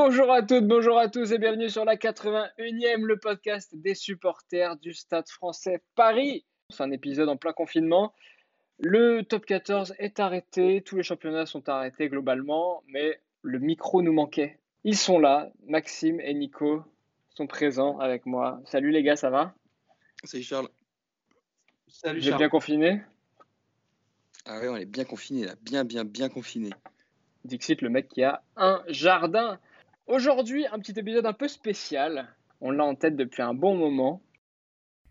Bonjour à toutes, bonjour à tous et bienvenue sur la 81e, le podcast des supporters du Stade français Paris. C'est un épisode en plein confinement. Le top 14 est arrêté, tous les championnats sont arrêtés globalement, mais le micro nous manquait. Ils sont là, Maxime et Nico sont présents avec moi. Salut les gars, ça va? Salut Charles. Salut J'ai bien confiné Ah ouais, on est bien confiné là, bien bien bien confiné. Dixit, le mec qui a un jardin. Aujourd'hui, un petit épisode un peu spécial. On l'a en tête depuis un bon moment.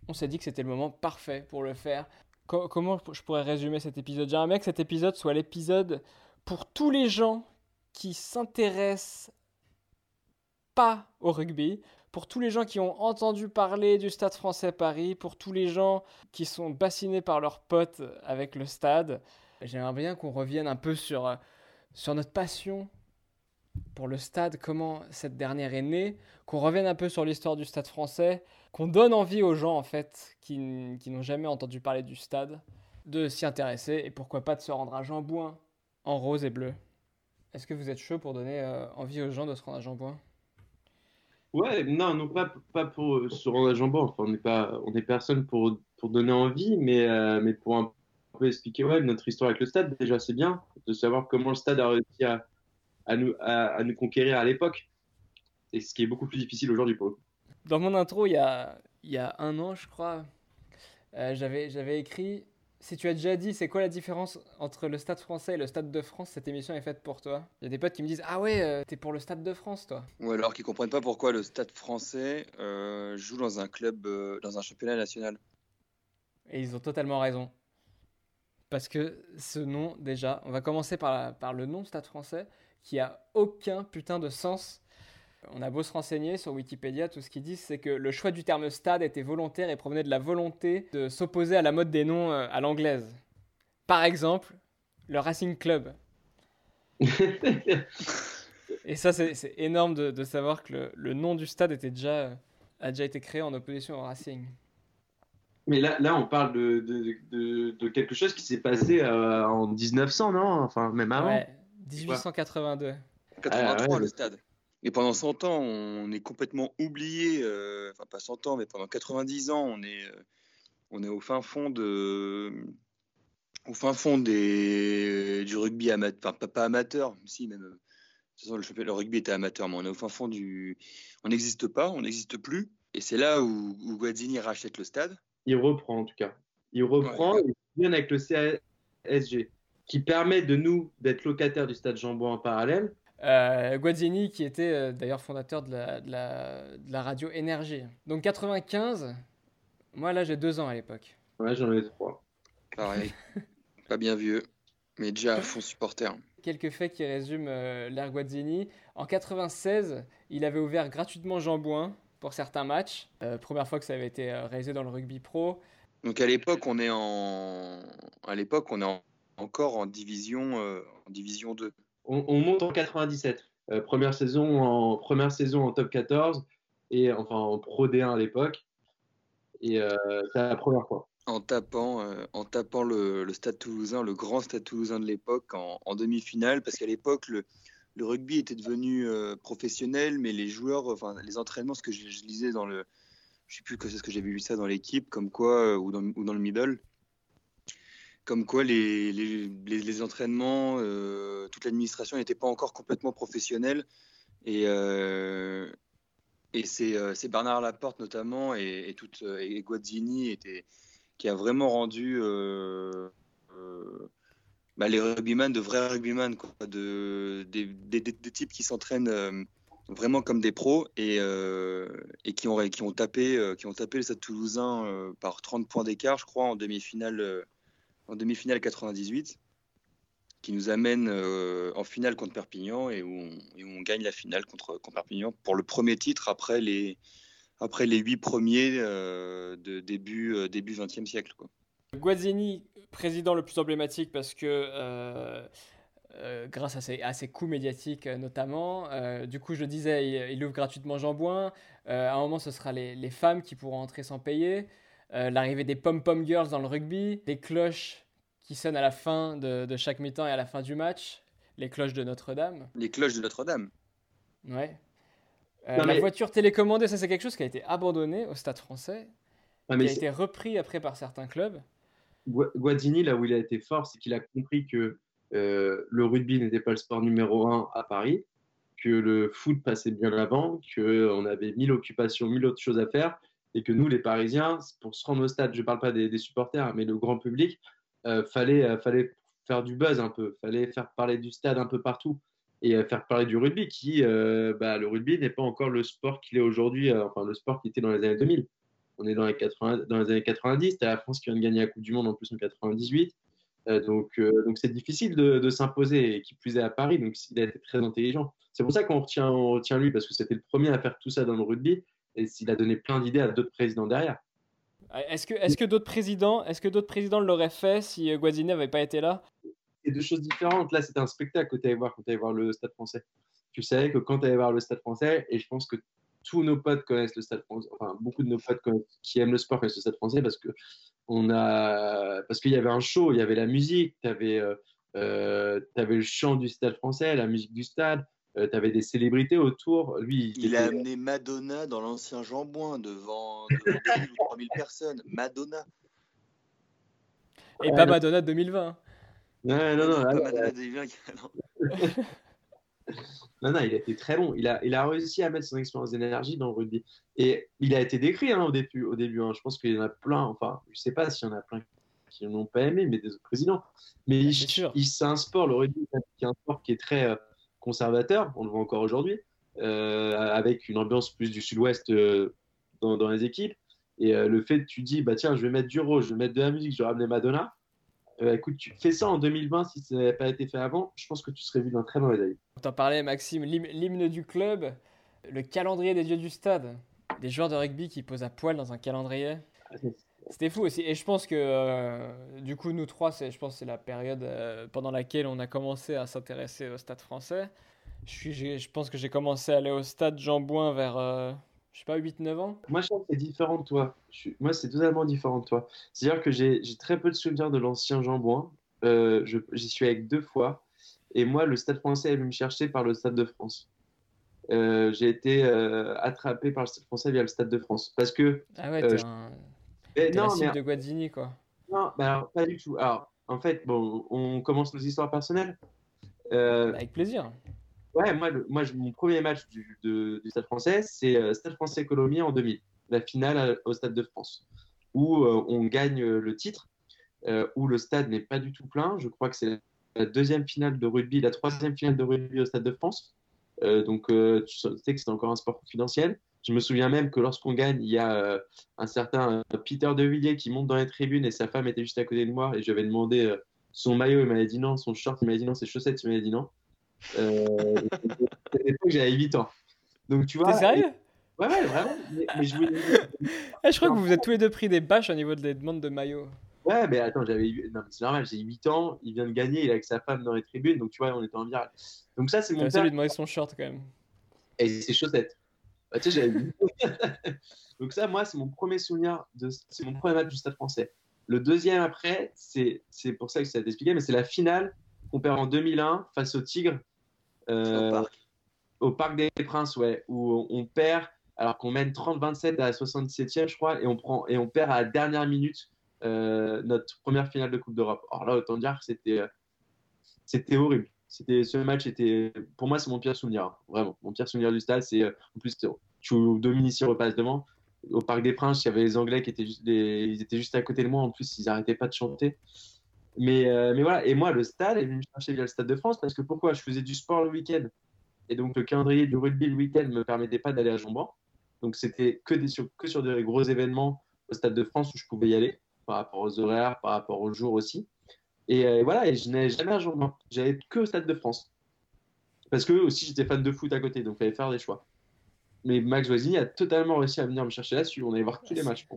On s'est dit que c'était le moment parfait pour le faire. comment je pourrais résumer cet épisode? J'aimerais que cet épisode soit l'épisode pour tous les gens qui s'intéressent pas au rugby, pour tous les gens qui ont entendu parler du Stade français Paris, pour tous les gens qui sont bassinés par leurs potes avec le stade. J'aimerais bien qu'on revienne un peu sur euh, sur notre passion pour le stade, comment cette dernière est née, qu'on revienne un peu sur l'histoire du stade français, qu'on donne envie aux gens en fait qui, n'ont jamais entendu parler du stade de s'y intéresser et pourquoi pas de se rendre à Jean-Bouin en rose et bleu. Est-ce que vous êtes chaud pour donner euh, envie aux gens de se rendre à Jean-Bouin? Ouais, non, pas, pour euh, se rendre à Jean-Bouin. Enfin, on n'est pas, on est personne pour, pour donner envie, mais, euh, mais pour un peut expliquer ouais, notre histoire avec le stade, déjà c'est bien de savoir comment le stade a réussi à, à nous, à, nous conquérir à l'époque. Et ce qui est beaucoup plus difficile aujourd'hui pour eux. Dans mon intro, il y a, il y a un an, je crois, euh, j'avais, j'avais écrit Si tu as déjà dit, c'est quoi la différence entre le stade français et le stade de France? Cette émission est faite pour toi. Il y a des potes qui me disent Ah ouais, euh, t'es pour le stade de France, toi. Ou alors qui comprennent pas pourquoi le stade français euh, joue dans un club, dans un championnat national. Et ils ont totalement raison. Parce que ce nom, déjà, on va commencer par, par le nom Stade français, qui a aucun putain de sens. On a beau se renseigner sur Wikipédia, tout ce qu'ils disent, c'est que le choix du terme stade était volontaire et provenait de la volonté de s'opposer à la mode des noms euh, à l'anglaise. Par exemple, le Racing Club. et ça, c'est énorme de, savoir que le, le, nom du stade était déjà, a déjà été créé en opposition au Racing. Mais là, là, on parle de, de, de, quelque chose qui s'est passé euh, en 1900, non? Enfin, même avant. Ouais, 1882. 83, ah, le stade. Et pendant 100 ans, on est complètement oublié. Euh, enfin, pas 100 ans, mais pendant 90 ans, on est, euh, on est au fin fond de. Au fin fond des, du rugby amateur, enfin pas, amateur, si même. De toute façon, le, le, rugby était amateur, mais on est au fin fond du. On n'existe pas, on n'existe plus. Et c'est là où, où Guazzini rachète le stade il reprend en tout cas. Il reprend et il vient avec le CSG qui permet de nous d'être locataires du stade Jean-Bouin en parallèle. Euh, Guazzini qui était euh, d'ailleurs fondateur de la, de, la, de la, radio Énergie. Donc 95, moi là j'ai deux ans à l'époque. Ouais, j'en ai trois. Pareil, pas bien vieux, mais déjà à fond supporter. Quelques faits qui résument euh, l'ère Guazzini. En 96, il avait ouvert gratuitement Jean-Bouin pour certains matchs. Euh, première fois que ça avait été euh, réalisé dans le rugby pro. Donc à l'époque, on est en à l'époque, on est encore en division euh, en division 2. On, monte en 97. première saison en première saison en top 14 et enfin en Pro D1 à l'époque. Et c'est la première fois. En tapant, en tapant le, Stade Toulousain, le grand Stade Toulousain de l'époque en, en demi-finale, parce qu'à l'époque le le rugby était devenu euh, professionnel, mais les joueurs, enfin les entraînements, ce que je, lisais dans le, je sais plus que c'est ce que j'avais vu ça dans l'équipe, comme quoi euh, ou, dans, ou, dans, le middle, comme quoi les, entraînements, euh, toute l'administration n'était pas encore complètement professionnelle. Et et c'est Bernard Laporte notamment et, et, et Guazzini était, qui a vraiment rendu bah, les rugbyman, de vrais rugbyman, quoi, de, des, types qui s'entraînent euh, vraiment comme des pros et, euh, qui, ont, tapé, euh, qui ont tapé le Stade Toulousain par 30 points d'écart, je crois, en demi-finale en demi-finale 98, qui nous amène en finale contre Perpignan et où, on, gagne la finale contre, Perpignan pour le premier titre après les, après les huit premiers de début, début 20e siècle. Quoi. Guazzini, président le plus emblématique parce que euh, euh, grâce à ses, à coups médiatiques euh, notamment. du coup, je disais, il, ouvre gratuitement Jean-Bouin. à un moment, ce sera les, femmes qui pourront entrer sans payer. L'arrivée des pom-pom girls dans le rugby. Les cloches qui sonnent à la fin de, de chaque mi-temps et à la fin du match. Les cloches de Notre-Dame. Les cloches de Notre-Dame. Ouais. La voiture télécommandée, ça c'est quelque chose qui a été abandonné au Stade français, qui a été repris après par certains clubs. Guadini, là où il a été fort, c'est qu'il a compris que le rugby n'était pas le sport numéro un à Paris, que le foot passait bien avant, qu'on avait mille occupations, mille autres choses à faire, et que nous, les Parisiens, pour se rendre au stade, je ne parle pas des, supporters, mais le grand public, euh, fallait, euh, fallait faire du buzz un peu, fallait faire parler du stade un peu partout et euh, faire parler du rugby, qui, bah, le rugby n'est pas encore le sport qu'il est aujourd'hui, enfin le sport qui était dans les années 2000. On est dans les, 80, dans les années 90, as la France qui vient de gagner la Coupe du Monde en plus en 98. donc, c'est difficile de, s'imposer, et qui plus est à Paris, donc il a été très intelligent. C'est pour ça qu'on retient, on retient lui, parce que c'était le premier à faire tout ça dans le rugby, et s'il a donné plein d'idées à d'autres présidents derrière. Est-ce que, est que d'autres présidents, est-ce que d'autres présidents l'auraient fait si euh, Guadini n'avait pas été là? C'est deux choses différentes. Là, c'était un spectacle que tu allais voir quand tu allais voir le Stade Français. Tu savais que quand tu allais voir le Stade Français, et je pense que tous nos potes connaissent le Stade Français, enfin beaucoup de nos potes qui aiment le sport connaissent le Stade Français parce que on a, parce qu'il y avait un show, il y avait la musique, tu avais, euh, euh, avais le chant du Stade Français, la musique du stade. Euh, tu avais des célébrités autour. Lui, il, a amené Madonna dans l'ancien Jambouin devant, devant 2000 ou 3000 personnes. Madonna. Et pas Madonna 2020. Non, non, non. Pas Madonna 2020. Non. non, il a été très bon. Il a, il a réussi à mettre son expérience d'énergie dans le rugby. Et il a été décrit hein, au début. Au début hein. Je pense qu'il y en a plein. Enfin, je ne sais pas s'il y en a plein qui n'ont pas aimé, mais des autres présidents. Mais il, c'est un sport, le rugby, c'est un sport qui est très, euh, conservateur, on le voit encore aujourd'hui, euh, avec une ambiance plus du sud-ouest euh, dans, les équipes. Et euh, le fait que tu dis, bah tiens, je vais mettre du rose, je vais mettre de la musique, je vais ramener Madonna. écoute, tu fais ça en 2020, si ça n'avait pas été fait avant, je pense que tu serais vu d'un très mauvais œil. On t'en parlait, Maxime, l'hymne du club, le calendrier des dieux du stade, des joueurs de rugby qui posent à poil dans un calendrier. Ah, c'était fou aussi. Et je pense que, du coup, nous trois, je pense c'est la période pendant laquelle on a commencé à s'intéresser au stade français. Je, suis, je pense que j'ai commencé à aller au stade Jean Bouin vers, euh, je sais pas, 8-9 ans. Moi, je pense que c'est différent de toi. Moi, c'est totalement différent de toi. C'est-à-dire que j'ai très peu de souvenirs de l'ancien Jean Bouin. Euh, J'y suis avec deux fois. Et moi, le stade français est venu me chercher par le stade de France. Euh, j'ai été euh, attrapé par le stade français via le stade de France. Parce que. Ah ouais, non, mais... de Guadini, quoi. Non, bah alors, pas du tout. Alors, en fait, bon, on commence nos histoires personnelles. Avec plaisir. Ouais, moi, moi mon premier match du, du Stade français, c'est euh, Stade français Colomiers en 2000, la finale euh, au Stade de France, où euh, on gagne le titre, où le stade n'est pas du tout plein. Je crois que c'est la deuxième finale de rugby, la troisième finale de rugby au Stade de France. donc, tu sais que c'est encore un sport confidentiel. Je me souviens même que lorsqu'on gagne, il y a un certain Peter De Villiers qui monte dans les tribunes et sa femme était juste à côté de moi et je lui avais demandé son maillot, il m'avait dit non, son short, il m'avait dit non, ses chaussettes, il m'avait dit non. Euh, j'avais 8 ans. Donc tu vois. T'es sérieux? Ouais, ouais, vraiment. Mais, je, eh, je crois que vous vous êtes tous les deux pris des bâches au niveau des demandes de maillot. Ouais, mais attends, j'avais. Non, c'est normal, j'ai 8 ans, il vient de gagner, il est avec sa femme dans les tribunes, donc tu vois, on était en virale. Donc ça, c'est mon père. lui demander son short quand même. Et ses chaussettes. Bah, tu sais, j'avais Donc ça, moi, c'est mon premier souvenir, de... c'est mon premier match du Stade français. Le deuxième après, c'est pour ça que ça t'expliqué, mais c'est la finale qu'on perd en 2001 face au Tigre euh, au, parc. des Princes, ouais, où on perd alors qu'on mène 30-27 à la 77e, je crois, et on, prend, et on perd à la dernière minute euh, notre première finale de Coupe d'Europe. Alors là, autant dire que c'était, euh, c'était horrible. C'était, ce match était, pour moi, c'est mon pire souvenir, hein, vraiment. Mon pire souvenir du stade, c'est en plus, tu Dominici repasse devant. Au Parc des Princes, il y avait les Anglais qui étaient juste, ils étaient juste à côté de moi. En plus, ils n'arrêtaient pas de chanter. Mais, euh, mais voilà, et moi, le stade est venu me chercher via le Stade de France parce que pourquoi? Je faisais du sport le week-end. Et donc, le calendrier du rugby le week-end me permettait pas d'aller à Jambon. Donc, c'était que, des, que sur des gros événements au Stade de France où je pouvais y aller, par rapport aux horaires, par rapport aux jours aussi. Et, euh, voilà, et je n'allais jamais à Jambon. J'allais que au Stade de France. Parce que aussi, j'étais fan de foot à côté, donc il fallait faire des choix. Mais Max Voisini a totalement réussi à venir me chercher là-dessus. On allait voir tous les matchs.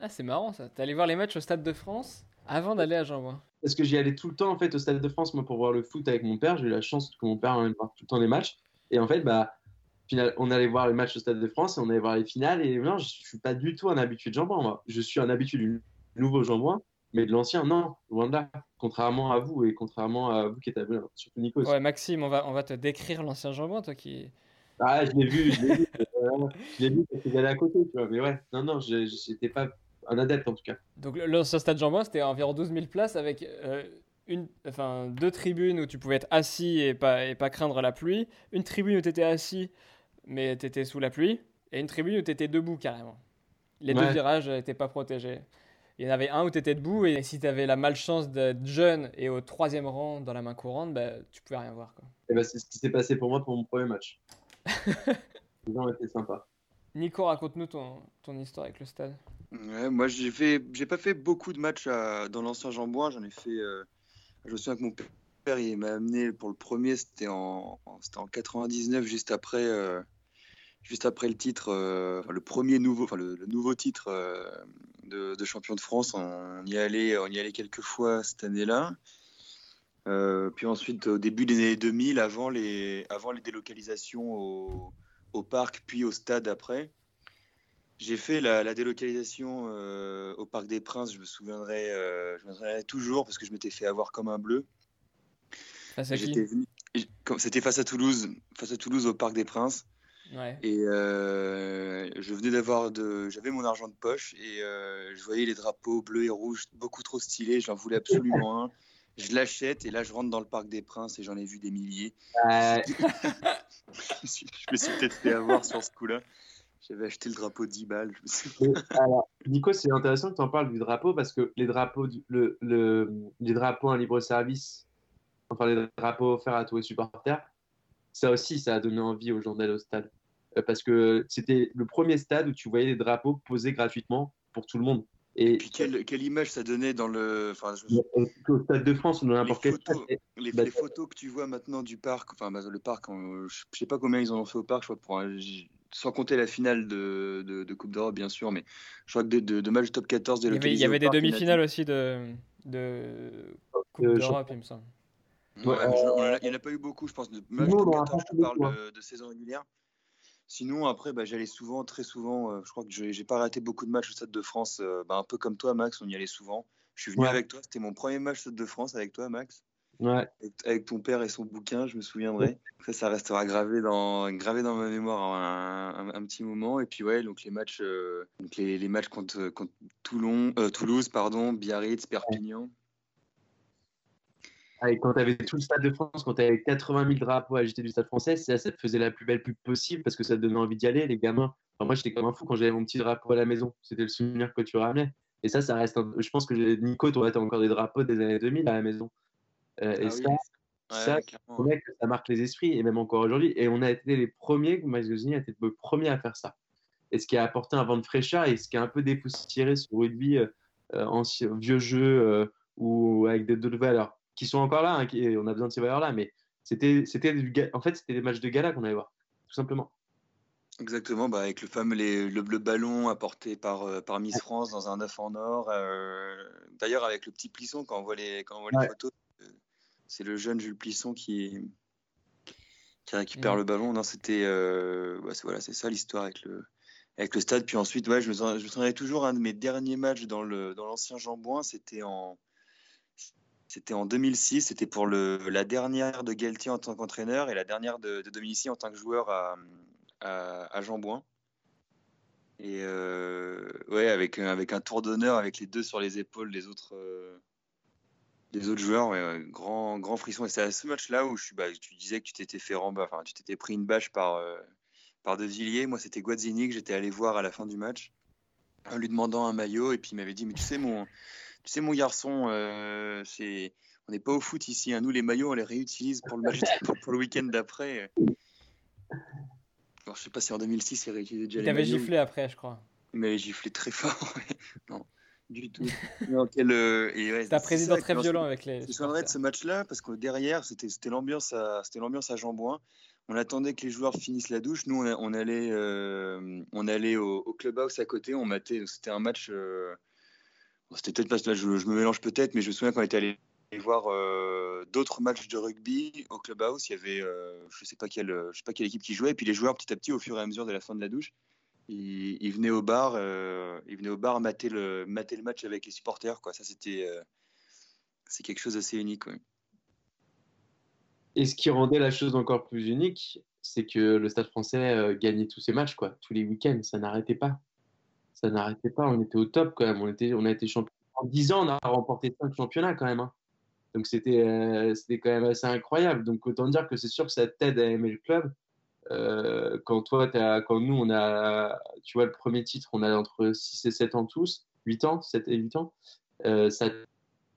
Ah, c'est marrant ça. T'es allé voir les matchs au Stade de France avant d'aller à Jambon parce que j'y allais tout le temps en fait au Stade de France moi pour voir le foot avec mon père. J'ai eu la chance que mon père allait voir tout le temps les matchs. Et en fait, bah, on allait voir les matchs au Stade de France et on allait voir les finales. Et non, je suis pas du tout un habitué de jambon. Moi. Je suis un habitué du nouveau jambon, mais de l'ancien, non, loin de là. Contrairement à vous et contrairement à vous qui êtes surtout Nico. Ouais, Maxime, on va, on va te décrire l'ancien jambon, toi qui. Ah, je l'ai vu, je l'ai vu. je l'ai vu parce que j'allais à côté, tu vois. Mais ouais, non, non, je n'étais pas un adepte en tout cas. Donc l'ancien stade Jean-Bouin, c'était environ 12 000 places avec une, enfin, deux tribunes où tu pouvais être assis et pas, et pas craindre la pluie, une tribune où tu étais assis mais tu étais sous la pluie, et une tribune où tu étais debout carrément. Les deux virages n'étaient pas protégés. Il y en avait un où tu étais debout, et si tu avais la malchance d'être jeune et au troisième rang dans la main courante, bah, tu pouvais rien voir. Quoi. Et bah, c'est ce qui s'est passé pour moi pour mon premier match. Les gens étaient sympas. Nico, raconte-nous ton, ton histoire avec le stade. Ouais, moi, j'ai fait, j'ai pas fait beaucoup de matchs dans l'ancien Jambouin. J'en ai fait. Euh, je me souviens que mon père il m'a amené pour le premier. C'était en, c'était en 99, juste après, euh, juste après le titre, euh, le premier nouveau, enfin le, nouveau titre de, de, champion de France. On y allait, on y allait quelques fois cette année-là. puis ensuite, au début des années 2000, avant les, avant les délocalisations au, au parc, puis au stade après. J'ai fait la, délocalisation euh, au Parc des Princes, je me souviendrai, euh, je me souviendrai toujours parce que je m'étais fait avoir comme un bleu. C'était face à Toulouse, face à Toulouse au Parc des Princes. Et euh, je venais d'avoir de, j'avais mon argent de poche et je voyais les drapeaux bleus et rouges beaucoup trop stylés. J'en voulais absolument un. Je l'achète et là je rentre dans le Parc des Princes et j'en ai vu des milliers. je me suis peut-être fait avoir sur ce coup-là. J'avais acheté le drapeau 10 balles. Alors, Nico, c'est intéressant que tu en parles du drapeau parce que les drapeaux, le, le, les drapeaux en libre service, enfin les drapeaux offerts à tous les supporters, ça aussi, ça a donné envie aux gens d'aller au stade. Euh, parce que c'était le premier stade où tu voyais les drapeaux posés gratuitement pour tout le monde. Et, puis quelle, quelle, image ça donnait dans le. Enfin, Au Stade de France ou dans n'importe quel stade. Les, bah, les, photos que tu vois maintenant du parc, enfin bah, le parc, je je sais pas combien ils en ont fait au parc, je crois pour un, sans compter la finale de, de, Coupe d'Europe, bien sûr, mais je crois que de, de, match top 14 de Il y avait, des demi-finales aussi de, de Coupe d'Europe, il me semble. Ouais, il n'y en a pas eu beaucoup, je pense. De match top 14, je te parle de, saison régulière. Sinon, après, bah, j'allais souvent, très souvent. Euh, je crois que j'ai pas raté beaucoup de matchs au Stade de France. Euh, bah, un peu comme toi, Max, on y allait souvent. Je suis venu avec toi. C'était mon premier match au Stade de France avec toi, Max. Ouais. Avec, ton père et son bouquin, je me souviendrai. Ça, ça restera gravé dans, gravé dans ma mémoire un, petit moment. Et puis, ouais, donc les matchs, euh, donc les, les, matchs contre, contre Toulon, euh, Toulouse, pardon, Biarritz, Perpignan. Ah, quand tu avais tout le Stade de France, quand tu avais 80 000 drapeaux agités du Stade français, ça, ça te faisait la plus belle pub possible parce que ça te donnait envie d'y aller, les gamins. moi, j'étais comme un fou quand j'avais mon petit drapeau à la maison. C'était le souvenir que tu ramenais. Et ça, ça reste. Je pense que Nico, tu as encore des drapeaux des années 2000 à la maison. Euh, et ah ça, ça, marque les esprits, et même encore aujourd'hui. Et on a été les premiers, Magazine a été le premier à faire ça. Et ce qui a apporté un vent de fraîcheur et ce qui a un peu dépoussiéré sur rugby, euh, ancien, vieux jeu euh, ou avec d'autres valeurs qui sont encore là. Hein, on a besoin de ces valeurs-là, mais c'était, c'était en fait, c'était des matchs de gala qu'on allait voir, tout simplement. Exactement, bah avec le fameux le, ballon apporté par, par Miss France dans un œuf en or. D'ailleurs, avec le petit plisson, quand on voit les, quand on voit les photos, c'est le jeune Jules Plisson qui, qui récupère le ballon. Non, c'était euh, bah, voilà, c'est ça l'histoire avec le avec le stade. Puis ensuite, ouais, je me, je me souviendrai toujours un de mes derniers matchs dans le dans l'ancien Jambouin, c'était en c'était en 2006. C'était pour le, la dernière de Galtier en tant qu'entraîneur et la dernière de, de Dominici en tant que joueur à, à, Jambouin. Et euh, ouais, avec, avec un tour d'honneur avec les deux sur les épaules les autres, euh, des autres joueurs, grand, grand frisson. Et c'est à ce match-là où je bah, tu disais que tu t'étais fait rembat, enfin, tu t'étais pris une bâche par, euh, par De Villiers. Moi, c'était Guazzini que j'étais allé voir à la fin du match, en lui demandant un maillot. Et puis il m'avait dit, mais tu sais, mon, tu sais, mon garçon, euh, c'est, on n'est pas au foot ici. Hein. Nous, les maillots, on les réutilise pour le match, pour, le week-end d'après. Alors, je sais pas si en 2006, il réutilisait déjà. Il t'avait giflé après, je crois. Il m'avait giflé très fort. non du tout. Euh, c'est un président très violent avec les. Je me de ce match-là parce que derrière, c'était l'ambiance à, à Jambouin. On attendait que les joueurs finissent la douche. Nous, on, allait, euh, on allait au, clubhouse à côté. On matait. C'était un match. Euh, c'était peut-être parce que je, me mélange peut-être, mais je me souviens qu'on était allé voir d'autres matchs de rugby au clubhouse. Il y avait, je sais pas quelle, sais pas quelle équipe qui jouait. Et puis les joueurs, petit à petit, au fur et à mesure de la fin de la douche, il, venait au bar, euh, il venait au bar mater le, match avec les supporters. Ça, c'était, euh, c'est quelque chose d'assez unique. Et ce qui rendait la chose encore plus unique, c'est que le Stade français euh, gagnait tous ses matchs, quoi, tous les week-ends. Ça n'arrêtait pas. Ça n'arrêtait pas. On était au top quand même. On, était, on a été champion. En 10 ans, on a remporté 5 championnats quand même. Hein. Donc c'était euh, c'était quand même assez incroyable. Donc autant dire que c'est sûr que ça t'aide à aimer le club. Euh, quand toi, quand nous, on a, tu vois, le premier titre, on a entre 6 et 7 ans tous, 8 ans, 7 et 8 ans, euh, ça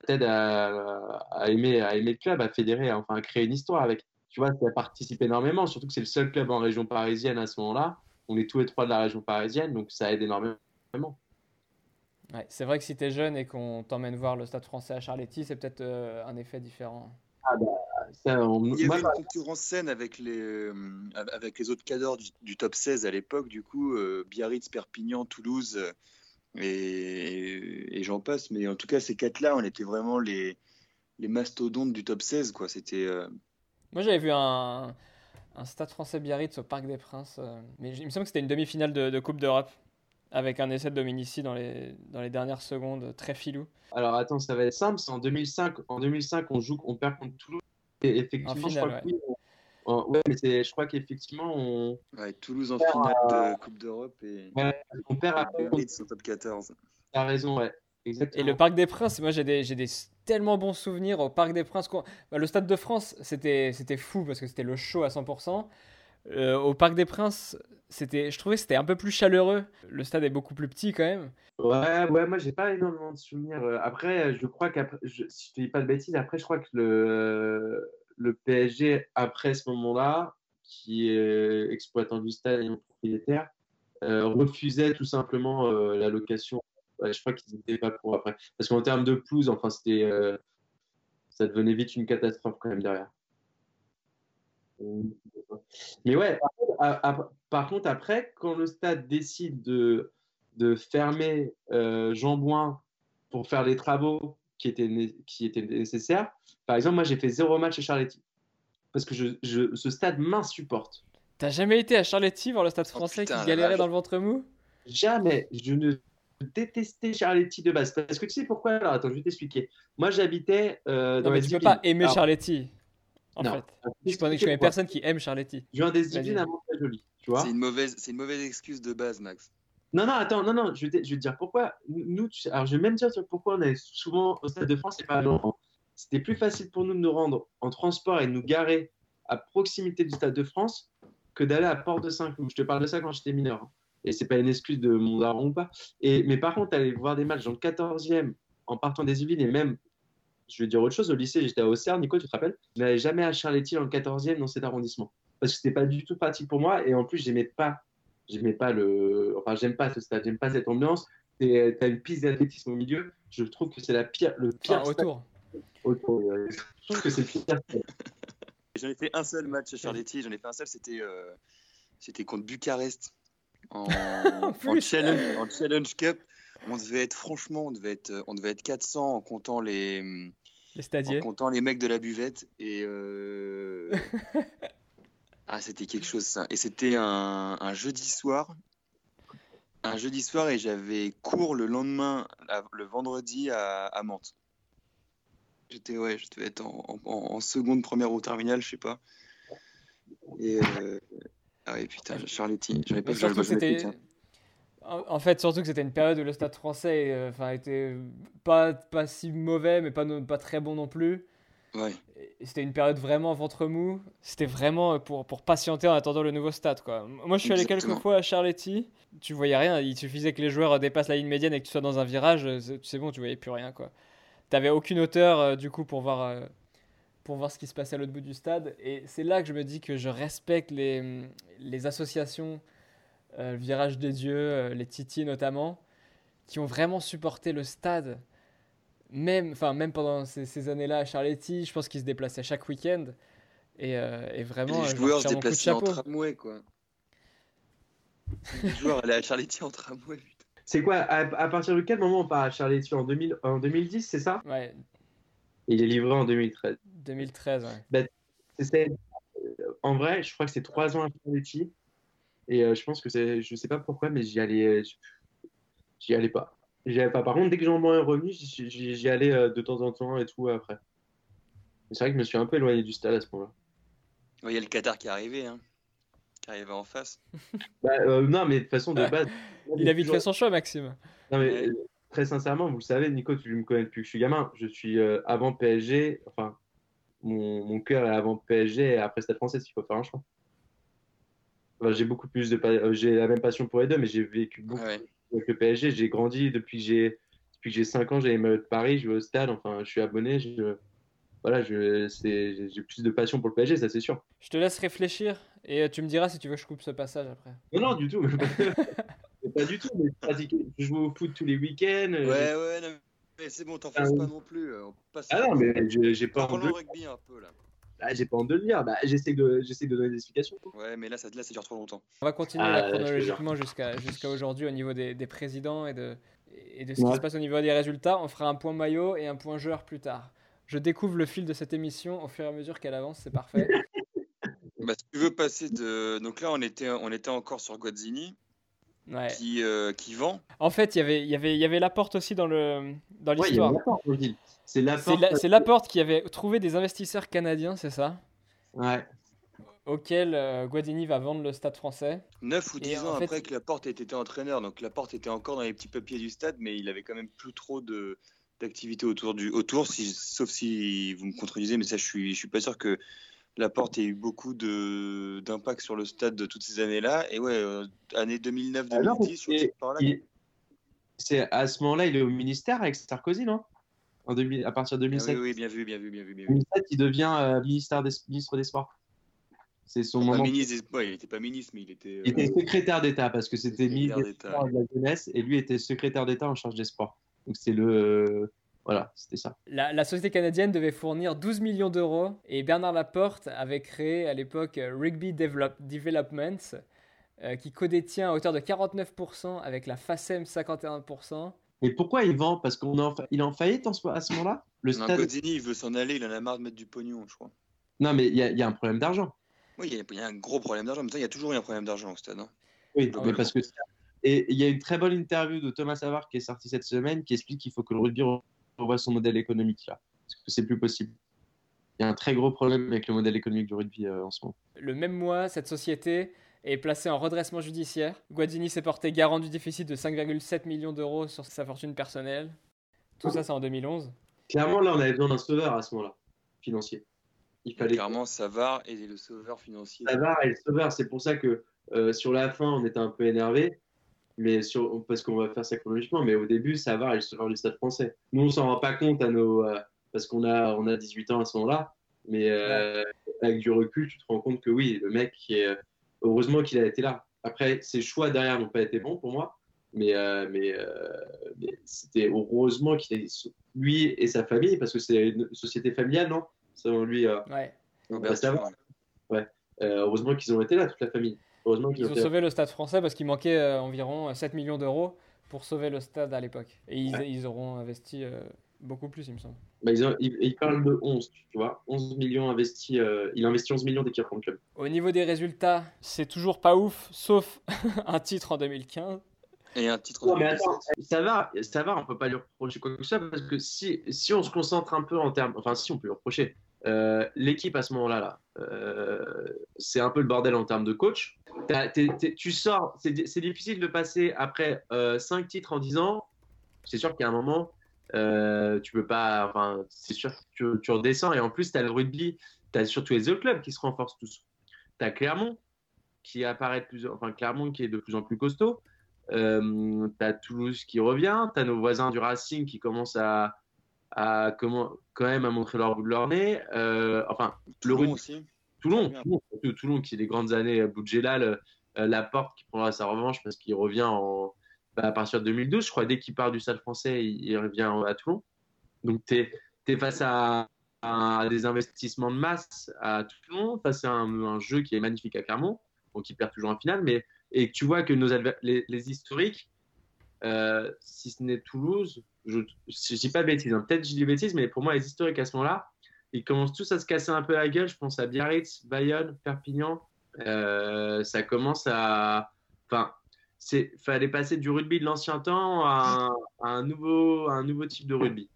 t'aide à, à, aimer, à aimer le club, à fédérer, enfin à créer une histoire avec. Tu vois, ça participe énormément, surtout que c'est le seul club en région parisienne à ce moment-là. On est tous les trois de la région parisienne, donc ça aide énormément. Ouais, c'est vrai que si tu es jeune et qu'on t'emmène voir le Stade français à Charletti, c'est peut-être euh, un effet différent. Ah bah, ça, on... Il y avait une concurrence saine avec les, euh, avec les autres cadors du, du, top 16 à l'époque, du coup, euh, Biarritz, Perpignan, Toulouse et, et j'en passe. Mais en tout cas, ces quatre-là, on était vraiment les, les mastodontes du top 16. Quoi. C'était, euh, Moi, j'avais vu un, un Stade français Biarritz au Parc des Princes, mais il me semble que c'était une demi-finale de, de Coupe d'Europe avec un essai de Dominici dans les, dans les dernières secondes, très filou. Alors attends, ça va être simple. En 2005, en 2005 on, joue, on perd contre Toulouse. Et effectivement, finale, je crois, ouais. on, ouais, mais c'est, je crois qu'effectivement, on. Ouais, Toulouse en finale à... de Coupe d'Europe et. Ouais, on perd après. On... en top 14. T'as raison, ouais. Exactement. Et le Parc des Princes, moi j'ai des, j'ai des tellement bons souvenirs au Parc des Princes. Bah, le Stade de France, c'était, c'était fou parce que c'était le show à 100%. Euh, au Parc des Princes, c'était, je trouvais que c'était un peu plus chaleureux. Le stade est beaucoup plus petit quand même. Ouais, ouais, moi j'ai pas énormément de souvenirs. Après, je crois qu'après, je, si je te dis pas de bêtises, après je crois que le, PSG, après ce moment-là, qui est exploitant du stade et non propriétaire, euh, refusait tout simplement euh, la location. Je crois qu'ils n'étaient pas pour après. Parce qu'en termes de pelouse, enfin, c'était, euh, ça devenait vite une catastrophe quand même derrière. Mais ouais, par contre, à, à, par contre, après, quand le stade décide de, de fermer euh, Jean Bouin pour faire les travaux qui étaient, qui étaient nécessaires, par exemple, moi j'ai fait zéro match à Charletti. Parce que je, je, ce stade m'insupporte. T'as jamais été à Charletti voir le stade français oh, putain, qui galérait dans le ventre mou? Jamais. Je ne détestais Charletti de base. Parce que tu sais pourquoi? Alors attends, je vais t'expliquer. Moi j'habitais euh, dans non, mais la tu peux pas aimer Alors, Charletti. En non. fait, je connais, je connais personne qui aime Charletti. Je viens des disciplines à Montréal-Jolie. C'est une mauvaise, c'est une mauvaise excuse de base, Max. Non, non, attends, non, non, je vais te, je vais te dire pourquoi. Nous, tu, alors je vais même dire pourquoi on est souvent au Stade de France et pas à Laurent. C'était plus facile pour nous de nous rendre en transport et de nous garer à proximité du Stade de France que d'aller à Port de Saint-Cloud. Je te parle de ça quand j'étais mineur. Et c'est pas une excuse de mon daron ou pas. Et, mais par contre, aller voir des matchs dans le 14e en partant des Yvelines et même je vais dire autre chose, au lycée, j'étais à Auxerre, Nico, tu te rappelles Je n'allais jamais à Charletti dans le 14e dans cet arrondissement. Parce que c'était pas du tout pratique pour moi. Et en plus, j'aimais pas, j'aimais pas le. Enfin, j'aime pas ce stade, j'aime pas cette ambiance. Tu as une piste d'athlétisme au milieu. Je trouve que c'est la pire, le pire. Ah, autour. Autour. Je trouve que c'est le pire. J'en ai fait un seul match à Charletti. J'en ai fait un seul, c'était euh, c'était contre Bucarest en, en, challenge, en challenge Cup on devait être franchement, on devait être, on devait être 400 en comptant les, les stadiers, en comptant les mecs de la buvette et euh... ah c'était quelque chose ça. Et c'était un, un, jeudi soir, un jeudi soir et j'avais cours le lendemain, le vendredi à, à Mantes. J'étais ouais, je devais être en, en, en, seconde, première ou terminale, je sais pas. Et euh... ah ouais putain, Charletti, j'avais pas vu c'était en fait, surtout que c'était une période où le stade français euh, enfin, était pas, pas si mauvais, mais pas, pas très bon non plus. Ouais. C'était une période vraiment ventre mou. C'était vraiment pour, pour patienter en attendant le nouveau stade. Quoi. Moi, je suis allé quelques fois à Charletti. Tu voyais rien. Il suffisait que les joueurs dépassent la ligne médiane et que tu sois dans un virage. C'est bon, tu voyais plus rien. Tu n'avais aucune hauteur euh, du coup pour voir, euh, pour voir ce qui se passait à l'autre bout du stade. Et c'est là que je me dis que je respecte les, les associations euh, le virage des dieux, euh, les Titi notamment, qui ont vraiment supporté le stade. Même, enfin, même pendant ces, ces années-là à Charletti, je pense qu'ils se déplaçaient chaque week-end. Et, euh, et, vraiment, et les joueurs se déplaçaient en tramway, quoi. les joueurs allaient à Charletti en tramway. C'est quoi à, à, partir de quel moment on part à Charletti? En, 2000, en 2010, c'est ça? Ouais. Il est livré en 2013. 2013, ouais. Ben, en vrai, je crois que c'est trois ans à Charletti. Et euh, je pense que c'est, je sais pas pourquoi, mais j'y allais, j'y allais pas. J'y allais pas. Par contre, dès que Jean-Bouin est revenu, j'y allais euh, de temps en temps et tout après. C'est vrai que je me suis un peu éloigné du stade à ce moment-là. Il y a le Qatar qui est arrivé. Hein. qui arrivait en face. Bah, euh, non, mais de façon de base. Il a vite fait son choix, Maxime. Non, mais euh, très sincèrement, vous le savez, Nico, tu me connais depuis que je suis gamin. Je suis euh, avant PSG, enfin, mon, mon cœur est avant PSG et après Stade français, s'il faut faire un choix. Enfin, j'ai beaucoup plus de. pa- euh, J'ai la même passion pour les deux, mais j'ai vécu beaucoup Ouais. avec le PSG. J'ai grandi depuis que j'ai depuis que j'ai 5 ans, j'ai les maillots de Paris, je vais au stade, enfin, je suis abonné. Je, voilà, je, c'est- j'ai plus de passion pour le PSG, ça c'est sûr. Je te laisse réfléchir et euh, tu me diras si tu veux que je coupe ce passage après. Non, non, du tout. Pas du tout. Mais je pratique- je joue au foot tous les week-ends. Ouais, je- ouais, non, mais c'est bon, t'enfonces Ah, pas non plus. euh, On passe Ah non, mais j'ai pas rugby un peu là. Ah, j'ai pas honte de le dire. Bah, j'essaie de, j'essaie de donner des explications. Ouais, mais là, ça, là, ça dure trop longtemps. On va continuer Ah, chronologiquement jusqu'à jusqu'à aujourd'hui au niveau des, des présidents et de, et de ce qui se passe au niveau des résultats. On fera un point maillot et un point joueur plus tard. Je découvre le fil de cette émission au fur et à mesure qu'elle avance, c'est parfait. Bah, si tu veux passer de. Donc là, on était, on était encore sur Guazzini Ouais. qui, euh, qui vend. En fait, il y avait- il y avait, il y avait Laporte aussi dans le dans Ouais, l'histoire. C'est c'est Laporte. la- c'est Laporte qui avait trouvé des investisseurs canadiens, c'est ça? Ouais. Auquel euh, Guadini va vendre le stade français. 9 ou Et 10 en ans fait- après que Laporte ait été entraîneur. Donc Laporte était encore dans les petits papiers du stade, mais il avait quand même plus trop de d'activité autour du autour, si, sauf si vous me contredisez, mais ça je suis je suis pas sûr que Laporte ait eu beaucoup de d'impact sur le stade de toutes ces années-là. Et ouais, euh, année 2009-2010, Ah par là. Il- C'est à ce moment-là, il est au ministère avec Sarkozy, non? En 2000, À partir de Ah 2007. oui, oui, bien vu, bien vu, bien vu, bien vu. 2007, il devient euh, ministère des, ministre des Sports. C'est son moment. ministre, des- ouais, il était pas ministre, mais il était. Il était euh, secrétaire d'État parce que c'était ministre de la jeunesse et lui était secrétaire d'État en charge des sports. Donc c'est le. Voilà, c'était ça. La, la société canadienne devait fournir 12 millions d'euros et Bernard Laporte avait créé à l'époque Rugby Develop- Developments euh, qui codétient à hauteur de 49% avec la FACEM 51%. Mais pourquoi il vend? Parce qu'il est, en fa- il est en faillite en ce- à ce moment-là? Le Non, stade. Guazzini, il veut s'en aller, il en a marre de mettre du pognon, je crois. Non, mais il y, y a un problème d'argent. Oui, il y, y a un gros problème d'argent, mais ça, il y a toujours eu un problème d'argent au stade. hein. Oui, Ah mais parce que. Et il y a une très bonne interview de Thomas Savard qui est sortie cette semaine qui explique qu'il faut que le rugby revoie son modèle économique là. Parce que c'est plus possible. Il y a un très gros problème avec le modèle économique du rugby euh, en ce moment. Le même mois, cette société est placée en redressement judiciaire. Guadini s'est porté garant du déficit de 5,7 millions d'euros sur sa fortune personnelle. Tout ça, c'est en 2011. Clairement, là, on avait besoin d'un sauveur à ce moment-là, financier. Il fallait. Clairement, Savard est le sauveur financier. Savard est le sauveur. C'est pour ça que euh, sur la fin, on était un peu énervé. Mais sur, parce qu'on va faire ça chronologiquement, mais au début, Savard est le sauveur du stade français. Nous, on s'en rend pas compte à nos, euh, parce qu'on a, on a 18 ans à ce moment-là. Mais euh, avec du recul, tu te rends compte que oui, le mec, qui est, heureusement qu'il a été là. Après, ses choix derrière n'ont pas été bons pour moi. Mais, euh, mais, euh, mais c'était heureusement qu'il est lui et sa famille, parce que c'est une société familiale, non? Selon lui, euh, Ouais. Bah, Savard. Savard. euh, heureusement qu'ils ont été là, toute la famille. Heureusement qu'ils Ils ont sauvé le stade français parce qu'il manquait euh, environ 7 millions d'euros pour sauver le stade à l'époque. Et ils, Ouais. ils auront investi euh, beaucoup plus, il me semble. Bah, ils, ont- ils- ils parlent de 11, tu vois. 11 millions investis. euh, il a investi 11 millions dès qu'il reprend le club. Au niveau des résultats, c'est toujours pas ouf, sauf un titre en 2015. Et un titre Non, en mais 2017. attends, ça va, ça va, on peut pas lui reprocher quoi que ce soit parce que si, si on se concentre un peu en termes. Enfin, si on peut lui reprocher. Euh, L'équipe à ce moment-là, là, euh, c'est un peu le bordel en termes de coach. T'as- tu sors, c'est di- c'est difficile de passer après 5 titres en 10 ans. C'est sûr qu'il y a un moment, euh, tu peux pas. Enfin, c'est sûr que tu, redescends et en plus, tu as le rugby, tu as surtout les autres clubs qui se renforcent tous. Tu as Clermont qui apparaît de plus, enfin Clermont qui est de plus en plus costaud. Euh, tu as Toulouse qui revient, tu as nos voisins du Racing qui commencent à, à comment, quand même à montrer leur bout de leur nez. Euh, enfin, le Toulon rugby- aussi. Toulon. Toulon, Toulon qui est des grandes années, euh, Boudjelal, euh, euh, Laporte qui prendra sa revanche parce qu'il revient en, bah, à partir de 2012, je crois, dès qu'il part du Stade français, il, il revient à Toulon. Donc tu es, face à, à des investissements de masse à Toulon, face à un, un jeu qui est magnifique à Clermont, donc il perd toujours en finale, mais et tu vois que nos les, les historiques, euh, si ce n'est Toulouse, je ne dis pas de bêtises, hein, peut-être je dis des bêtises, mais pour moi, les historiques à ce moment-là, ils commencent tous à se casser un peu la gueule. Je pense à Biarritz, Bayonne, Perpignan. Euh, ça commence à. Enfin, c'est fallait passer du rugby de l'ancien temps à un, à un nouveau, à un nouveau type de rugby.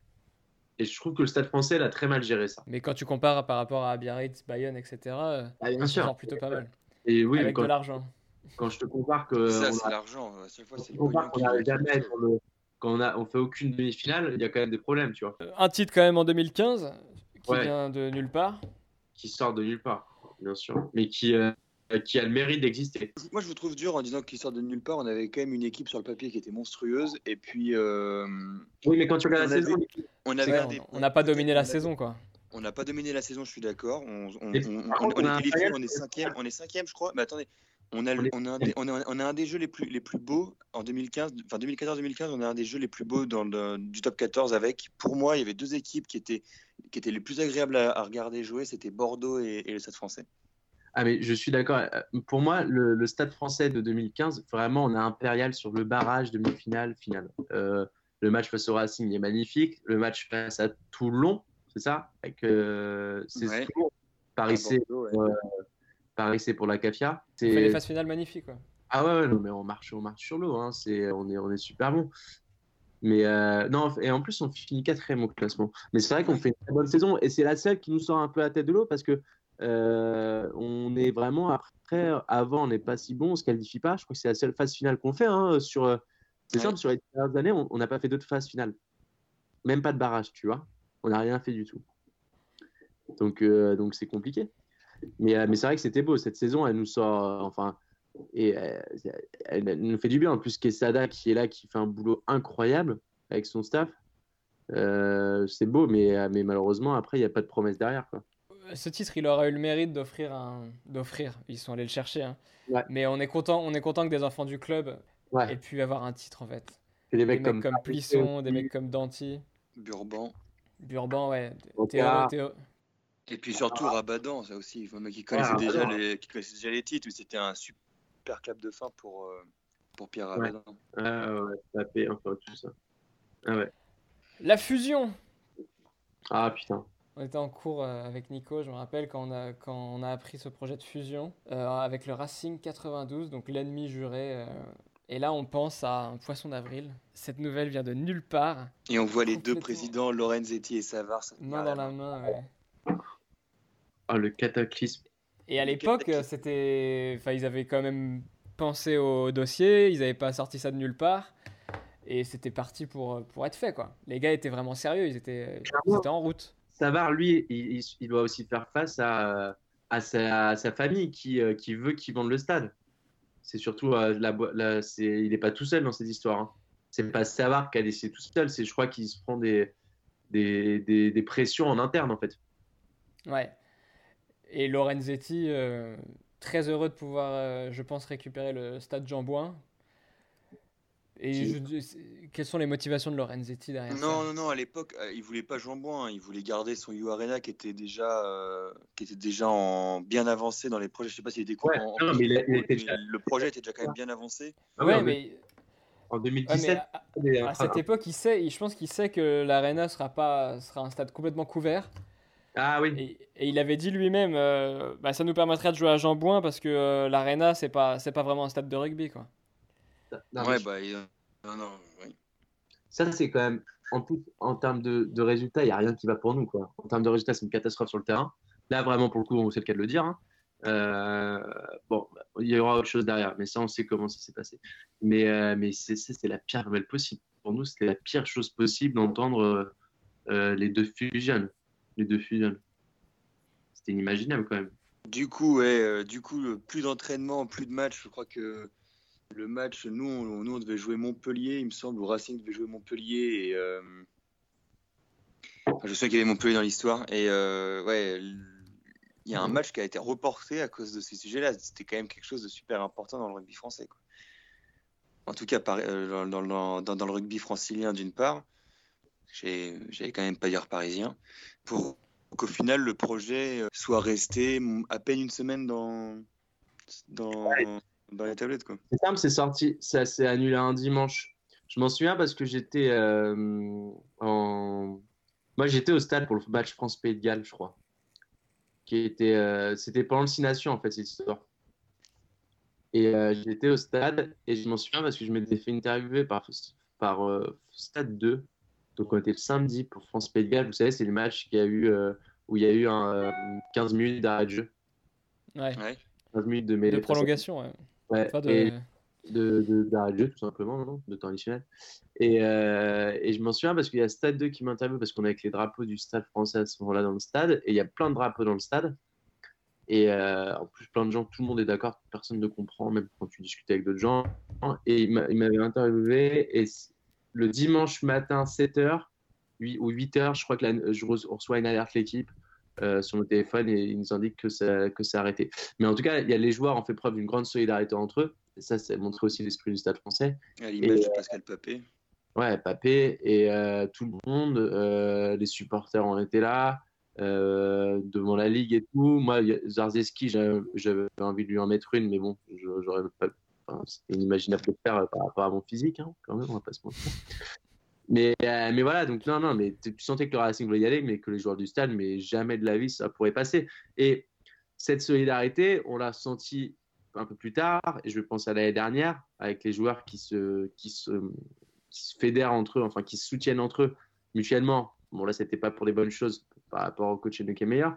Et je trouve que le Stade Français elle a très mal géré ça. Mais quand tu compares par rapport à Biarritz, Bayonne, etc., Ah, bien il sûr. sort plutôt pas mal. Et oui, avec quand, de l'argent. quand je te compare que. ça, c'est a- l'argent. À chaque fois, c'est je le te compare pognon qu'on n'arrive jamais à fait. être dans le- Quand on, a, on fait aucune demi-finale, il y a quand même des problèmes, tu vois, Un titre quand même en 2015 qui Ouais. vient de nulle part. qui sortent de nulle part, bien sûr, mais qui, euh, qui a le mérite d'exister. Moi, je vous trouve dur en disant qu'il sort de nulle part. On avait quand même une équipe sur le papier qui était monstrueuse. Et puis, euh, Oui, mais quand tu regardes On la avait- saison, on n'a pas dominé la saison, quoi. On n'a pas dominé la saison, je suis d'accord. On, on est cinquième, on est cinquième, je crois. Mais attendez, on a, On un, des, on a, on a un des jeux les plus, les plus beaux en 2015, enfin 2014-2015, on a un des jeux les plus beaux dans le- du top 14 avec, pour moi, il y avait deux équipes qui étaient, qui étaient les plus agréables à, à regarder jouer, c'était Bordeaux et, et le Stade français. Ah, mais je suis d'accord. Euh, Pour moi, le, le Stade français de 2015, vraiment, on a impérial sur le barrage, demi-finale, finale. Euh, le match face au Racing est magnifique. Le match face à Toulon, c'est ça? Avec, euh, c'est Ouais. Paris, Bordeaux, Paris, c'est pour la Cafia. On fait des C'est- phases finales magnifiques, quoi. Ah ouais, ouais, non, mais on marche, on marche sur l'eau. Hein. C'est, on, est, on est super bon. Mais euh, non, et en plus, on finit quatrième au classement. Mais c'est vrai qu'on fait une très bonne saison et c'est la seule qui nous sort un peu la tête de l'eau parce que euh, on est vraiment après, avant, on n'est pas si bon, on se qualifie pas. Je crois que c'est la seule phase finale qu'on fait. Hein, sur, euh, c'est Ouais. simple, sur les dernières années, on on n'a pas fait d'autres phases finales. Même pas de barrage, tu vois. On n'a rien fait du tout. Donc, euh, donc c'est compliqué. Mais, euh, mais c'est vrai que c'était beau. Cette saison, elle nous sort. euh, enfin, et euh, elle, elle nous fait du bien. En plus, Quesada qui est là, qui fait un boulot incroyable avec son staff. Euh, c'est beau, mais, euh, mais malheureusement, après, il n'y a pas de promesse derrière. Quoi. Ce titre, il aura eu le mérite d'offrir un... d'offrir. Ils sont allés le chercher. hein. Ouais. Mais on est content, on est content que des enfants du club Ouais. aient pu avoir un titre en fait. Des Des mecs, mecs comme, comme, Plisson, des mecs comme Danti, Burban. Burban, ouais. Théo, Théo- Et puis surtout Rabadan, ça aussi. Il faut qui connaissait, déjà les, qui connaissait déjà les titres. C'était un super clap de fin pour, euh, pour Pierre Ouais. Rabadan. Ah ouais, taper, enfin, tout ça. Ah ouais. La fusion Ah putain. On était en cours euh, avec Nico, je me rappelle, quand on a, quand on a appris ce projet de fusion euh, avec le Racing 92, donc l'ennemi juré. euh, et là, on pense à un poisson d'avril. Cette nouvelle vient de nulle part, Et on voit les deux présidents, Lorenzetti et Savard. main dans la main. ouais. Ah, le cataclysme. Et à l'époque, c'était, enfin, ils avaient quand même pensé au dossier, ils n'avaient pas sorti ça de nulle part, et c'était parti pour, pour être fait, quoi. Les gars étaient vraiment sérieux, ils étaient, ils étaient en route. Savard, lui, il, il- il doit aussi faire face à, à, sa, à sa famille qui, euh, qui veut qu'il vende le stade. C'est surtout, euh, la, la- c'est, il n'est pas tout seul dans cette histoire. Hein. C'est pas Savard qui a décidé tout seul, c'est je crois qu'il se prend des, des, des, des pressions en interne en fait. Ouais. Et Lorenzetti, euh, très heureux de pouvoir, euh, je pense, récupérer le stade Jean-Bouin. Et Qui- je- quelles sont les motivations de Lorenzetti derrière ça? Non, non, non, à l'époque, euh, il voulait pas Jean-Bouin, hein, il voulait garder son U Arena qui était déjà, euh, qui était déjà en bien avancé dans les projets. Je sais pas s'il était Ouais, en- non, déjà- le projet était déjà quand même bien avancé. Ah Ouais, mais, En ouais, 2017, mais à, à cette époque, il sait, je pense qu'il sait que l'Arena sera pas, sera un stade complètement couvert. Ah oui, Et, et il avait dit lui-même, euh, bah, ça nous permettrait de jouer à Jean-Bouin parce que euh, l'Arena, c'est pas, c'est pas vraiment un stade de rugby, quoi. Non, ouais, mais bah, il- non, non, oui. ça c'est quand même, en, tout, en termes de, de résultats, il n'y a rien qui va pour nous. Quoi. En termes de résultats, c'est une catastrophe sur le terrain. Là, vraiment, pour le coup, c'est le cas de le dire. hein. Euh, bon, il y aura autre chose derrière, mais ça, on sait comment ça s'est passé. Mais, euh, mais c'est c'est- c'est la pire nouvelle possible. Pour nous, c'était la pire chose possible d'entendre euh, euh, les deux fusionnes. Les deux fusionnes. C'était inimaginable quand même. Du coup, ouais, euh, du coup, le- plus d'entraînement, plus de matchs. Je crois que le match, nous, on, nous, on devait jouer Montpellier, il me semble, ou Racing devait jouer Montpellier. Et, euh, enfin, je sais qu'il y avait Montpellier dans l'histoire. Et euh, ouais, il y a un match qui a été reporté à cause de ces sujets-là. C'était quand même quelque chose de super important dans le rugby français. quoi. En tout cas, euh, dans- dans le rugby francilien, d'une part, j'avais quand même pas dire parisien, pour qu'au final, le projet euh, soit resté à peine une semaine dans, dans, dans les tablettes. C'est simple, c'est sorti, ça s'est annulé un dimanche. Je m'en souviens parce que j'étais euh, en. Moi, j'étais au stade pour le match France-Pays de Galles, je crois. Qui était, euh, c'était pendant le Nations, en fait, cette histoire. Et euh, j'étais au stade et je m'en souviens parce que je m'étais fait interviewer par, par Stade 2. Donc, on était le samedi pour France-Pays de Galles. Vous savez, c'est le match qui a eu, euh, où il y a eu un, euh, 15 minutes d'arrêt de jeu. Ouais. Ouais. 15 minutes de mêlée. De prolongation, ouais. De- et de, de, d'arrêt de jeu, tout simplement, non de temps additionnel. Et, euh, et je m'en souviens parce qu'il y a Stade 2 qui m'interviewe parce qu'on est avec les drapeaux du stade français à ce moment-là dans le stade. Et il y a plein de drapeaux dans le stade. Et euh, en plus, plein de gens, tout le monde est d'accord, personne ne comprend, même quand tu discutes avec d'autres gens. Et il m'a- il m'avait interviewé. Et le dimanche matin, 7h ou 8h, je crois que la- je re- reçois une alerte l'équipe euh, sur mon téléphone et ils nous indiquent que c'est arrêté. Mais en tout cas, il y a les joueurs ont fait preuve d'une grande solidarité entre eux. Et ça, ça montré aussi l'esprit du stade français. À l'image de Pascal Papé. Ouais, Papé et euh, tout le monde, euh, les supporters ont été là, euh, devant la ligue et tout. Moi, Zarzeski, j'avais envie de lui en mettre une, mais bon, j'aurais pas. Enfin, C'était inimaginable de faire euh, par rapport à mon physique, hein, quand même, on va pas se mentir. Mais, euh, mais voilà, donc non, non, mais tu sentais que le Racing voulait y aller, mais que les joueurs du stade, mais jamais de la vie, ça pourrait passer. Et cette solidarité, on l'a senti un peu plus tard, et je pense à l'année dernière, avec les joueurs qui se, qui se, fédèrent entre eux, enfin qui se soutiennent entre eux mutuellement. Bon, là, c'était pas pour des bonnes choses par rapport au coach qui est meilleur,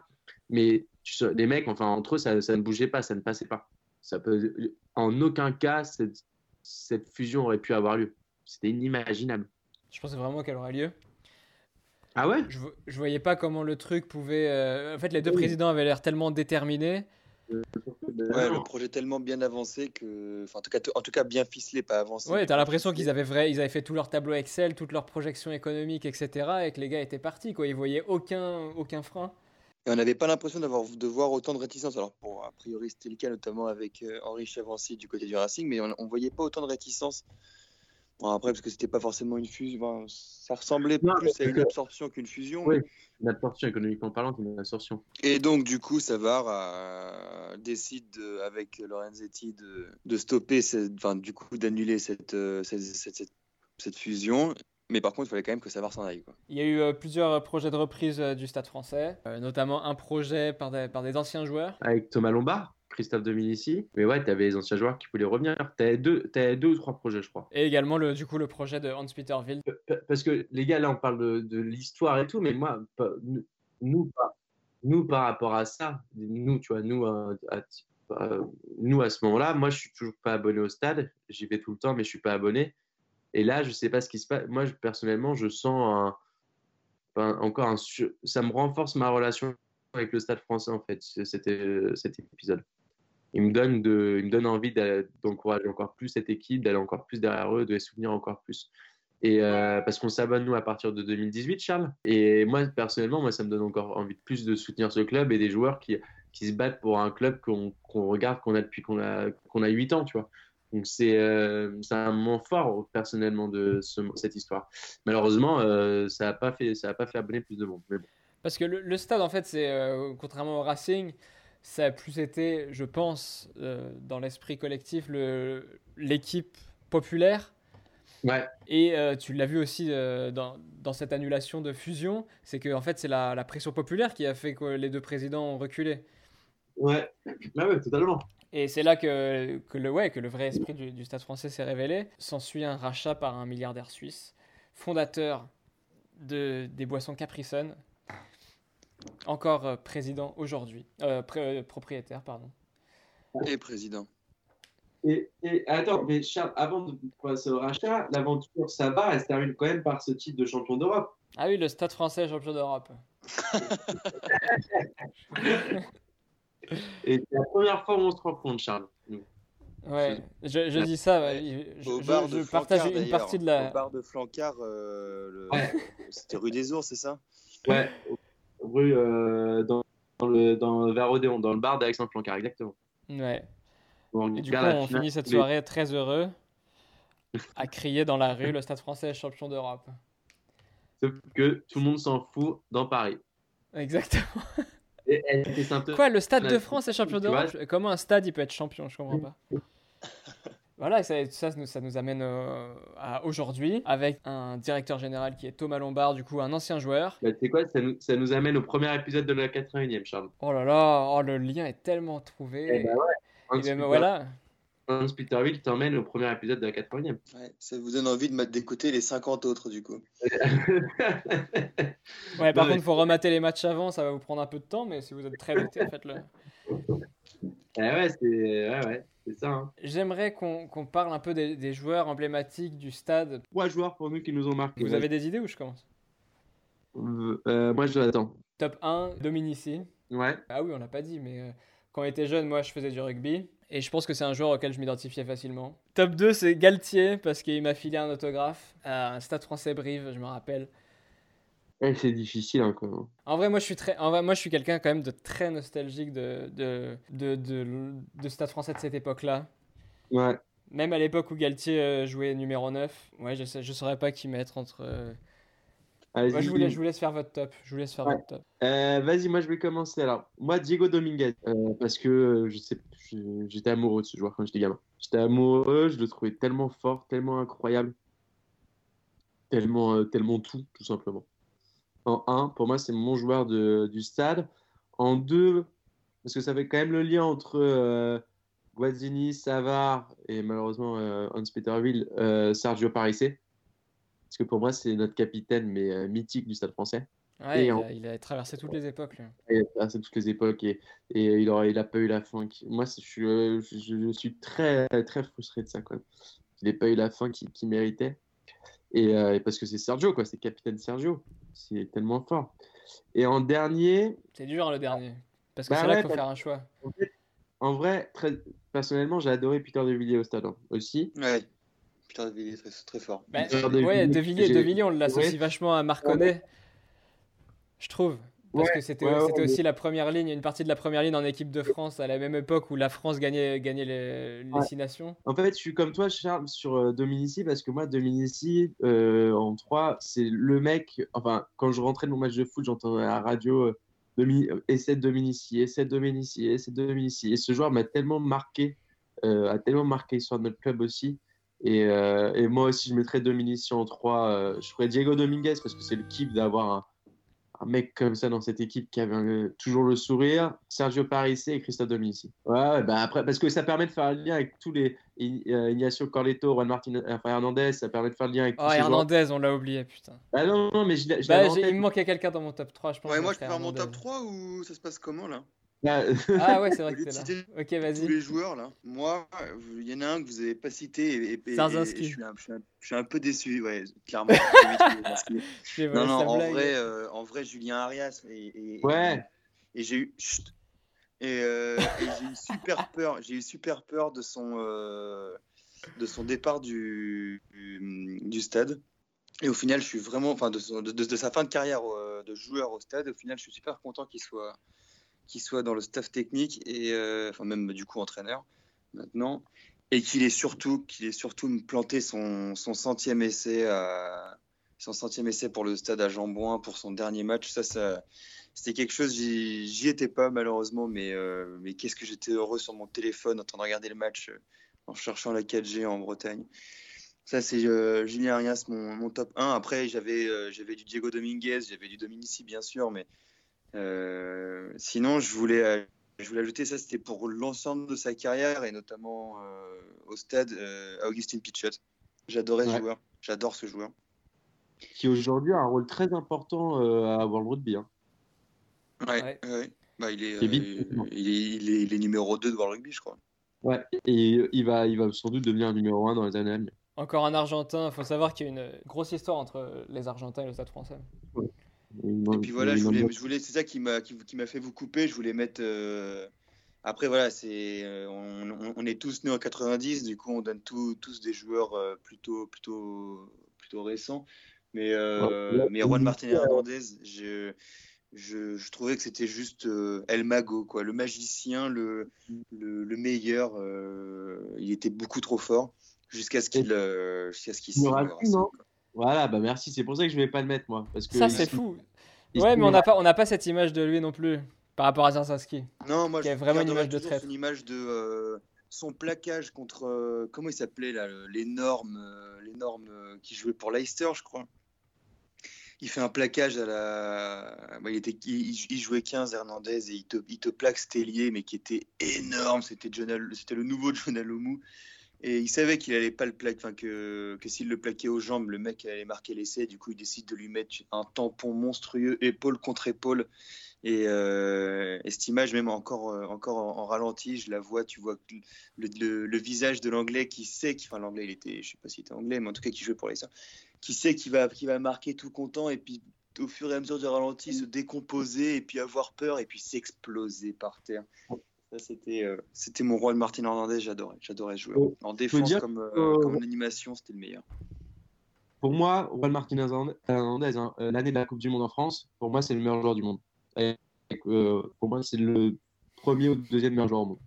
mais les mecs, enfin, entre eux, ça ne bougeait pas, ça ne passait pas. Ça peut, en aucun cas, cette, cette fusion aurait pu avoir lieu. C'était inimaginable. Je pensais vraiment qu'elle aurait lieu. Ah ouais? Je, je voyais pas comment le truc pouvait. euh, En fait, les deux Oui. présidents avaient l'air tellement déterminés. Ouais, le projet tellement bien avancé que. Enfin, en, tout cas, en tout cas, bien ficelé, pas avancé. Ouais, t'as l'impression qu'ils avaient vrai, ils avaient fait tout leur tableau Excel, toutes leurs projections économiques, etc. Et que les gars étaient partis, quoi. Ils voyaient aucun, aucun frein. Et on n'avait pas l'impression d'avoir de voir autant de réticence. Alors, a priori, c'était le cas, notamment avec euh, Henri Chavancy du côté du Racing, mais on ne voyait pas autant de réticence. Bon, après, parce que c'était pas forcément une fusion. ça ressemblait Non, plus à une absorption qu'une fusion. Oui. Une absorption économiquement parlant, une absorption. Et donc, du coup, Savard euh, décide, de- avec Lorenzetti, de, de stopper, cette- enfin, du coup, d'annuler cette, euh, cette, cette- cette- cette fusion. Mais par contre, il fallait quand même que Savard s'en aille. Quoi. Il y a eu euh, plusieurs projets de reprise euh, du Stade français, euh, notamment un projet par des, par des anciens joueurs. Avec Thomas Lombard, Christophe Dominici. Mais ouais, tu avais les anciens joueurs qui voulaient revenir. Tu avais deux, t'avais deux ou trois projets, je crois. Et également, le, du coup, le projet de Hans-Peter Wild. Pa- Parce que les gars, là, on parle de, de l'histoire et tout, mais moi, pas- nous, nous, par, nous, par rapport à ça, nous, tu vois, nous, à, à- à- nous, à ce moment-là, moi, je suis toujours pas abonné au stade. J'y vais tout le temps, mais je suis pas abonné. Et là, je sais pas ce qui se passe. Moi, personnellement, je sens encore un, ça me renforce ma relation avec le stade français, en fait, euh, cet épisode. Il me donne, envie d'encourager encore plus cette équipe, d'aller encore plus derrière eux, de les soutenir encore plus. Et euh, parce qu'on s'abonne nous à partir de 2018, Charles. Et moi personnellement, moi ça me donne encore envie de plus de soutenir ce club et des joueurs qui, se battent pour un club qu'on qu'on regarde, qu'on a depuis qu'on a qu'on a 8 ans, tu vois. Donc c'est euh, c'est un moment fort personnellement de ce- cette histoire. Malheureusement, euh, ça n'a pas fait ça a pas fait abonner plus de monde. Bon. Parce que le, le stade, en fait, c'est euh, contrairement au Racing, ça a plus été, je pense, dans l'esprit collectif, le- l'équipe populaire. Ouais. Et tu l'as vu aussi dans, dans cette annulation de fusion, c'est que en fait, c'est la, la pression populaire qui a fait que les deux présidents ont reculé. Ouais, ah ouais, totalement. Et c'est là que, que, le, ouais, que le vrai esprit du, du stade français s'est révélé. S'ensuit un rachat par un milliardaire suisse, fondateur de, des boissons Capri Sun, encore euh, président aujourd'hui, euh, pré- euh, propriétaire, pardon. Et président. Et, et attends, mais Charles, avant de passer au rachat, l'aventure Savard, elle se termine quand même par ce titre de champion d'Europe. Ah oui, le stade français champion d'Europe. Et c'est la première fois où on se rencontre, Charles. nous. Ouais, je, je dis ça, ouais, je, Au je- bar je de partage Flancard, une partie de la... Au bar de Flancard, euh, le- Ouais. c'était rue des Ours, c'est ça? Ouais, rue euh, dans, dans le dans vers Odéon, dans le bar d'Alexandre Plancard, exactement. Ouais. On Et du coup, on finale, finit cette soirée très heureux à crier dans la rue le stade français champion d'Europe. Sauf que tout le monde s'en fout dans Paris. Exactement. Elle était. Quoi, le Stade de Ouais. France est champion d'Europe Comment un stade il peut être champion Je comprends pas. Voilà, ça, ça, nous- ça nous amène euh, à aujourd'hui avec un directeur général qui est Thomas Lombard, du coup un ancien joueur. Bah, sais quoi, ça nous, ça nous amène au premier épisode de la 81e, Charles. Oh là là, oh, le lien est tellement trouvé. Eh ben ouais. Et Hans ben Peter- voilà. Hans Peterville t'emmène au premier épisode de la 80e. Ouais, Ça vous donne envie de mettre d'écouter les 50 autres, du coup. Ouais, par Non, contre, il faut remater les matchs avant, ça va vous prendre un peu de temps, mais si vous êtes très vite, faites-le. Eh ouais, c'est ouais, ouais, c'est ça. hein. J'aimerais qu'on qu'on parle un peu des, des joueurs emblématiques du stade. Trois joueurs pour nous qui nous ont marqué. Vous avez des idées ou je commence? Euh, euh, moi, je l'attends. Top 1, Dominici. Ouais. Ah oui, on l'a pas dit, mais euh, quand on était jeune, moi, je faisais du rugby. Et je pense que c'est un joueur auquel je m'identifiais facilement. Top 2, c'est Galtier, parce qu'il m'a filé un autographe à un stade français Brive, je me rappelle. Eh, c'est difficile hein, quand même. En vrai, moi, je suis très, en vrai, moi, je suis quelqu'un quand même de très nostalgique de, de, de, de, de stade français de cette époque-là. Ouais. Même à l'époque où Galtier euh, jouait numéro 9, ouais, je, sais, je saurais pas qui mettre entre. Je, vous laisse, je vous laisse faire votre top. Je vous laisse faire Ouais. votre top. Euh, Vas-y, moi je vais commencer alors. Moi, Diego Dominguez, euh, parce que euh, je sais, je- j'étais amoureux de ce joueur quand j'étais gamin. J'étais amoureux, je le trouvais tellement fort, tellement incroyable, tellement, tellement tout, tout simplement. En 1, pour moi, c'est mon joueur de, du stade. En 2, parce que ça fait quand même le lien entre Guazzini, Savard et malheureusement Hans-Peter Will, euh, Sergio Parisse. Parce que pour moi, c'est notre capitaine, mais euh, mythique du stade français. Ouais, Et il, en- a, il a traversé toutes les époques. lui. Il a traversé toutes les époques et, et il aura, il a pas eu la fin. qui- Moi, c'est- je, suis, euh, je, je suis très, très frustré de ça. Quoi. Il n'a pas eu la fin qu'il méritait. Et, euh, et parce que c'est Sergio, quoi. C'est capitaine Sergio. C'est tellement fort. Et en dernier, C'est dur hein, le dernier. Parce que Bah c'est là ouais, qu'il faut faire un choix. en, fait, en vrai, très, personnellement, j'ai adoré Peter De Villiers au stade hein, aussi. Ouais. Putain, il est très, très fort. Bah, Peter De ouais, Villiers, De Villiers, De Villiers, on l'associe Ouais. vachement à Marconnet. Je trouve. Parce Ouais, que c'était ouais, aussi la première ligne, une partie de la première ligne en équipe de France à la même époque où la France gagnait, gagnait les, les Ouais. six nations. En fait, je suis comme toi, Charles, sur euh, Dominici, parce que moi, Dominici, euh, en 3, c'est le mec. Enfin, quand je rentrais de mon match de foot, j'entendais à la radio euh, Domi- euh, de Dominici, essai de Dominici, essai de Dominici. Et ce joueur m'a tellement marqué, euh, a tellement marqué sur notre club aussi. Et, euh, et moi aussi, je mettrais Dominici en 3. euh, je ferais Diego Dominguez, parce que c'est le kiff d'avoir un, un mec comme ça dans cette équipe qui avait toujours le sourire, Sergio Parisse et Christophe Dominici. Ouais, ouais, bah après, parce que ça permet de faire un lien avec tous les euh, Ignacio Corletto, Juan Martin, enfin Hernandez, ça permet de faire le lien avec Oh, tous ces. Hernandez, on l'a oublié, putain. Ah non, non, mais je, l'ai- je Bah, il me manquait quelqu'un dans mon top 3, je pense. Ouais, que moi je peux faire mon top Hernandez. 3 ou ça se passe comment là? Ah, Ah ouais, c'est vrai que t'es là. Ok, Tous vas-y. les joueurs là, moi, il y en a un que vous avez pas cité et, et- et- Sarzinski. et je, suis un, je, suis un, je suis un peu déçu, ouais, clairement. Non, non, en blague. vrai, euh, en vrai, Julien Arias et, et- Ouais. et, et j'ai eu chut. et, euh, et j'ai eu super peur, j'ai eu super peur de son euh, de son départ du, du, du stade. Et au final, je suis vraiment, enfin, de, de, de- de sa fin de carrière euh, de joueur au stade, au final, je suis super content qu'il soit, qu'il soit dans le staff technique et, euh, enfin, même du coup entraîneur maintenant, et qu'il ait surtout, qu'il ait surtout planté son, centième essai à, son centième essai pour le stade à Jambouin pour son dernier match. Ça, c'était quelque chose, j'y étais pas malheureusement, mais, euh, mais qu'est-ce que j'étais heureux sur mon téléphone en train de regarder le match euh, en cherchant la 4G en Bretagne. Ça, c'est euh, Julien Arias, mon, top 1. Après, j'avais j'avais du Diego Dominguez, j'avais du Dominici, bien sûr, mais sinon, je voulais, euh, je voulais ajouter ça, c'était pour l'ensemble de sa carrière et notamment euh, au stade, euh, Augustin Pichot. J'adorais ce Ouais. joueur, j'adore ce joueur. qui aujourd'hui a un rôle très important euh, à World Rugby. hein. Ouais, Ouais. ouais. Bah, il, est, euh, il, est, il, est, il est numéro 2 de World Rugby, je crois. Ouais. Et il va, il va sans doute devenir numéro 1 dans les années à venir. Encore un Argentin. Il faut savoir qu'il y a une grosse histoire entre les Argentins et le Stade français. Et puis voilà, je voulais, je voulais, c'est ça qui m'a qui, qui m'a fait vous couper. Je voulais mettre. euh, Après voilà, c'est euh, on, on- on est tous nés en 90, du coup on donne tous tous des joueurs euh, plutôt plutôt plutôt récents. Mais euh, Ouais. mais Juan Martin Hernandez, je je, je trouvais que c'était juste euh, El Mago quoi, le magicien, le le, le meilleur. il était beaucoup trop fort jusqu'à ce qu'il jusqu'à ce qu'il Voilà, bah merci. C'est pour ça que je vais pas le mettre moi. Parce que Ça, c'est fou. il- Ouais, mais on n'a pas, on n'a pas cette image de lui non plus par rapport à Zarzinski. Non, moi Qui vraiment une image de traître. Son image de euh, son plaquage contre euh, comment il s'appelait là, l'énorme, euh, l'énorme euh, qui jouait pour Leicester, je crois. Il fait un plaquage à la, bah, il était, il, il jouait 15 Hernandez et il te, il te plaque Stellier, mais qui était énorme. C'était John Al- c'était le nouveau John Alomou. Et il savait qu'il allait pas le plaquer, enfin que, s'il le plaquait aux jambes, le mec allait marquer l'essai. Du coup, il décide de lui mettre un tampon monstrueux, épaule contre épaule. Et, euh, et cette image, même encore, euh, encore en, en ralenti, je la vois. Tu vois le, visage de l'anglais qui sait, qu'il- enfin l'anglais, il était, je sais pas s'il était anglais, mais en tout cas qui jouait pour les qui sait qu'il va, qu'il va marquer tout content. Et puis au fur et à mesure du ralenti, se décomposer et puis avoir peur et puis s'exploser par terre. C'était, euh, c'était mon rôle, Martin Hernandez. J'adorais, j'adorais jouer. Oh, En défense comme, euh, en animation, c'était le meilleur. Pour moi, Juan Martinez Hernandez, hein, euh, l'année de la Coupe du Monde en France, pour moi, c'est le meilleur joueur du monde. Et, euh, pour moi, c'est le premier ou deuxième meilleur joueur au monde.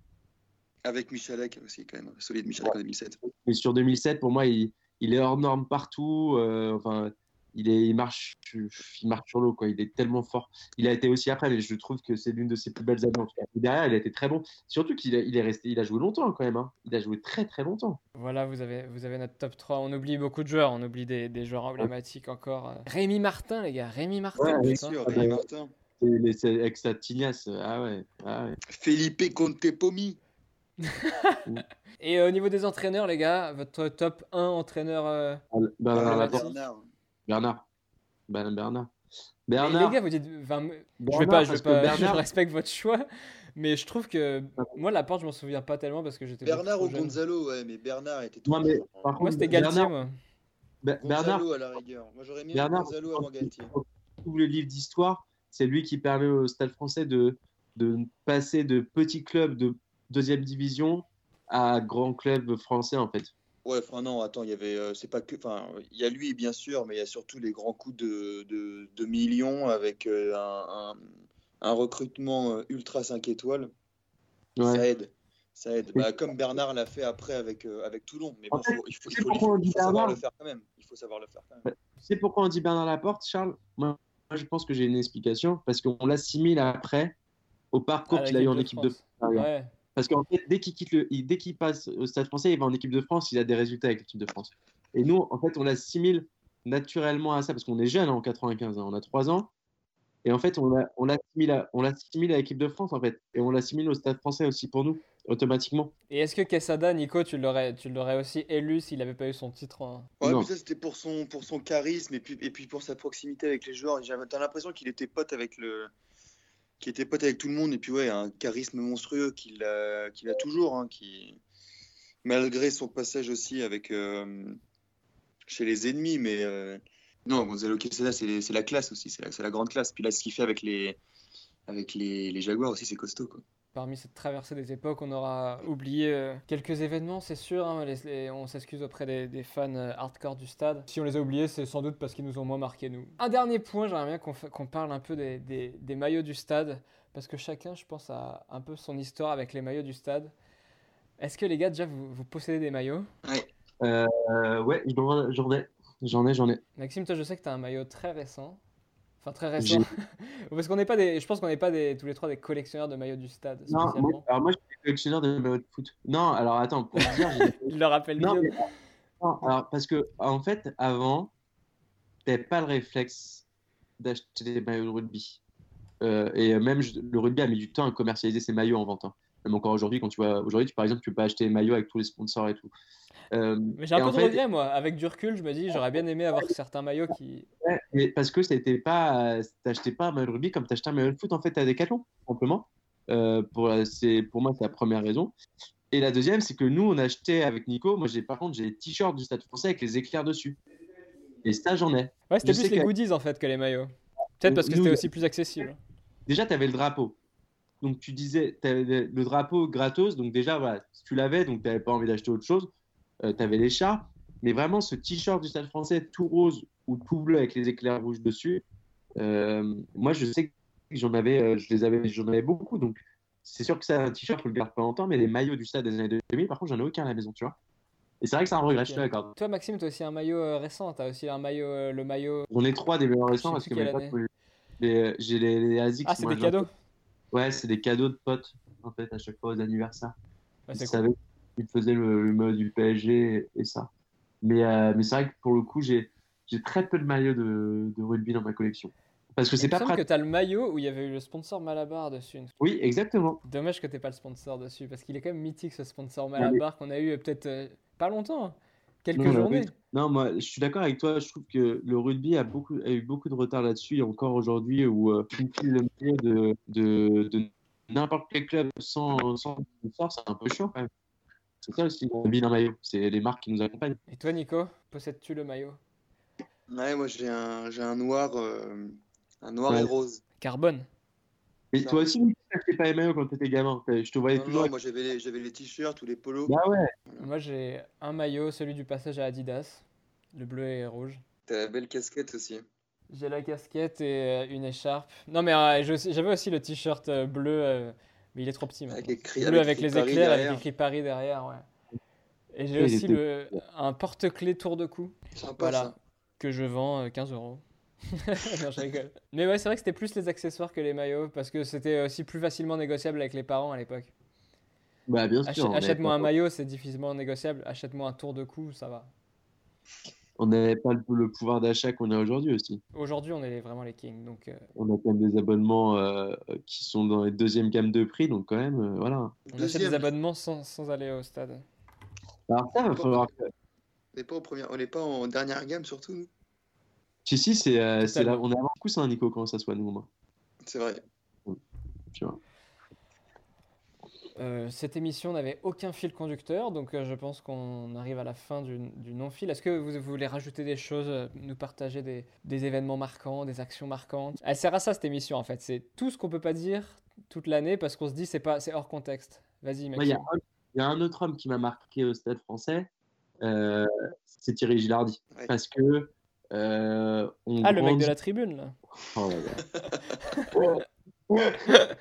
Avec Michalek aussi, quand même. Solide Michalek en 2007. Mais sur 2007, pour moi, il, il est hors norme partout. euh, enfin, il, est, il, marche, il marche sur l'eau, quoi. Il est tellement fort. Il a été aussi après, mais je trouve que c'est l'une de ses plus belles années. derrière, il a été très bon. Surtout qu'il il est resté, il a joué longtemps quand même. hein. Il a joué très très longtemps. Voilà, vous avez, vous avez notre top 3. On oublie beaucoup de joueurs, on oublie des, des joueurs emblématiques encore. euh. Rémi Martin, les gars, Rémi Martin. Ouais, Bien sûr, Rémi bah, Martin. Avec sa tignasse. Ah ouais. Ah ouais. Felipe Contepomi. Et euh, au niveau des entraîneurs, les gars, votre top 1 entraîneur. euh, Ah, Laporte. Bernard. Bernard. Ben, Bernard. mais Bernard. les gars, vous dites. enfin, je vais Bernard, pas, je, vais pas Bernard- je respecte votre choix, mais je trouve que. Moi, Laporte, je m'en souviens pas tellement parce que j'étais. Bernard ou jeune. Gonzalo, ouais, mais Bernard était Moi, trop mais par contre, Moi, c'était Galtier, Bernard, moi. Be- Bernard, Gonzalo à la rigueur. Moi, j'aurais mis Bernard, Gonzalo avant Galtier. tout le livre d'histoire, c'est lui qui permet au Stade français de, de passer de petits clubs de deuxième division à grands clubs français, en fait. Ouais, enfin non, attends, il y avait, euh, c'est pas que, enfin, il y a lui bien sûr, mais il y a surtout les grands coups de, de, de millions avec euh, un, un, un recrutement euh, ultra 5 étoiles. Ça aide, ça aide. Bah, comme Bernard l'a fait après avec, euh, avec Toulon. Mais bon, En fait, faut- il faut, il il savoir le faire quand même. Il faut savoir le faire quand même. Tu sais pourquoi on dit Bernard Laporte, Charles? Moi, moi, je pense que j'ai une explication, parce qu'on l'assimile après au parcours À qu'il a eu en équipe de France. France. Ouais. Parce qu'en fait, dès qu'il quitte le, dès qu'il passe au Stade français, il va en équipe de France, il a des résultats avec l'équipe de France. Et nous, en fait, on l'assimile naturellement à ça, parce qu'on est jeune hein, en 95, hein, on a 3 ans. Et en fait, on l'a- on l'assimile à, on l'assimile à l'équipe de France, en fait. Et on l'assimile au Stade français aussi pour nous, automatiquement. Et est-ce que Quesada, Nico, tu l'aurais, tu l'aurais aussi élu s'il n'avait pas eu son titre. Ouais, Non. mais ça c'était pour son, pour son charisme et puis, et puis pour sa proximité avec les joueurs. J'avais- l'impression qu'il était pote avec le, qu'il était pote avec tout le monde et puis ouais, un charisme monstrueux qu'il a, qu'il a toujours, hein, qui, malgré son passage aussi avec euh, chez les ennemis, mais euh, non, Gonzalo Quesada c'est la classe aussi, c'est la, la grande classe. Puis là, ce qu'il fait avec les, avec les, les Jaguars aussi, c'est costaud quoi. Parmi cette traversée des époques, on aura oublié euh, quelques événements, c'est sûr. hein, les- les- on s'excuse auprès des, des fans euh, hardcore du stade. Si on les a oubliés, c'est sans doute parce qu'ils nous ont moins marqué, nous. Un dernier point, j'aimerais bien qu'on parle un peu des, des- des maillots du stade. Parce que chacun, je pense, a un peu son histoire avec les maillots du stade. Est-ce que les gars, déjà, vous, vous possédez des maillots? Euh, ouais, j'en j'en ai. J'en ai, j'en ai. Maxime, toi, je sais que tu as un maillot très récent. Enfin, très récent. Parce qu'on n'est pas des. Je pense qu'on n'est pas des, tous les trois des collectionneurs de maillots du stade. Non, moi, alors moi, je suis collectionneur de maillots de foot. Non, alors attends, pour dire, Il le rappelle Non, bien. mais- non, alors, parce que, en fait, avant, t'avais pas le réflexe d'acheter des maillots de rugby. Euh, et même le rugby a mis du temps à commercialiser ses maillots en vente. hein. Même encore aujourd'hui, quand tu vas aujourd'hui, tu, par exemple, tu peux pas acheter des maillots avec tous les sponsors et tout. Euh, Mais j'ai un peu de fait- regret, moi. Avec du recul, je me dis, j'aurais bien aimé avoir certains maillots qui. Ouais, mais parce que c'était pas, t'achetais pas un maillot de rugby comme t'achetais un maillot de foot en fait à Decathlon, simplement. Euh, pour, c'est, pour moi, c'est la première raison. Et la deuxième, c'est que nous, on achetait avec Nico. Moi, j'ai par contre, j'ai les t-shirts du Stade Français avec les éclairs dessus. Et ça, j'en ai. Ouais, c'était plus les goodies en fait que les maillots. Peut-être parce que c'était aussi plus accessible. Déjà, tu avais le drapeau. Donc, tu disais, le drapeau gratos. Donc, déjà, voilà, tu l'avais, donc tu n'avais pas envie d'acheter autre chose. tu avais les chats. Mais vraiment, ce t-shirt du Stade français, tout rose ou tout bleu avec les éclairs rouges dessus, euh, moi, je sais que j'en avais, euh, je les avais, j'en avais beaucoup. Donc, c'est sûr que ça, un t-shirt, je le garde pas longtemps. Mais les maillots du Stade des années 2000, par contre, j'en ai aucun à la maison, tu vois. Et c'est vrai que c'est un regret, je suis Ok. d'accord. Toi, Maxime, tu as aussi un maillot euh, récent. Tu as aussi un maillot, euh, le maillot. On est trois des meilleurs récents parce que mes j'ai les, les ASICS. Ah, c'est des cadeaux. Ouais, c'est des cadeaux de potes, en fait, à chaque fois aux anniversaires. Ouais, Ils savaient qu'ils faisaient le, le mode du PSG et, et ça. Mais, euh, mais c'est vrai que pour le coup, j'ai très peu de maillots de, de rugby dans ma collection. Parce que c'est pas semble que pratique. tu as le maillot où il y avait eu le sponsor Malabar dessus. Oui, exactement. Dommage que tu pas le sponsor dessus parce qu'il est quand même mythique ce sponsor Malabar qu'on a eu euh, peut-être euh, Pas longtemps. Quelques Non, journées. Non, moi, je suis d'accord avec toi. Je trouve que le rugby a, beaucoup, a eu beaucoup de retard là-dessus. Et encore aujourd'hui, où euh, le milieu de, de, de n'importe quel club sans, sans sponsor, c'est un peu chiant quand même. C'est ça aussi, vie d'un maillot. C'est les marques qui nous accompagnent. Et toi, Nico, possèdes-tu le maillot? Ouais, moi j'ai un, j'ai un noir, euh, un noir Ouais. et rose. Carbone. Et Ça. toi aussi, tu n'achetais pas les maillots quand tu étais gamin. Je te voyais Non, toujours. non, moi j'avais les, j'avais les t-shirts ou les polos. Bah ouais. Moi, j'ai un maillot, celui du passage à Adidas, le bleu et rouge. T'as la belle casquette aussi. J'ai la casquette et euh, une écharpe. Non, mais euh, j'avais aussi le t-shirt euh, bleu, euh, mais il est trop petit Avec écrit, Bleu avec les Paris éclairs, derrière. avec écrit Paris derrière, ouais. Et j'ai Oui, aussi le, un porte-clés tour de cou Sympa Voilà. ça. que je vends euh, 15 euros. non, je rigole. Mais ouais, c'est vrai que c'était plus les accessoires que les maillots parce que c'était aussi plus facilement négociable avec les parents à l'époque. Bah bien sûr. Achète-moi pas- un maillot, c'est difficilement négociable. Achète-moi un tour de cou, ça va. On n'avait pas le, pouvoir d'achat qu'on a aujourd'hui aussi. Aujourd'hui, on est vraiment les kings. Donc, euh, On a quand même des abonnements euh, qui sont dans les deuxièmes gammes de prix, donc quand même, euh, voilà. on achète des abonnements sans, sans aller au stade. Alors ça, il va falloir que... On n'est pas, au premier- on n'est pas en dernière gamme surtout, nous. Si, si, c'est, euh, c'est là, on est avant coup, ça, Nico, comment ça soit, nous, moi. C'est vrai. Tu vois. Euh, cette émission n'avait aucun fil conducteur, donc euh, je pense qu'on arrive à la fin du, du non-fil. Est-ce que vous, vous voulez rajouter des choses, euh, nous partager des, des événements marquants, des actions marquantes? Elle sert à ça cette émission en fait. C'est tout ce qu'on peut pas dire toute l'année parce qu'on se dit c'est pas c'est hors contexte. Vas-y, mec. Il y, a un- y a un autre homme qui m'a marqué au stade français, euh, c'est Thierry Gilardi. Ouais. Parce que. Euh, on Ah, le mec de la tribune là. Oh là là.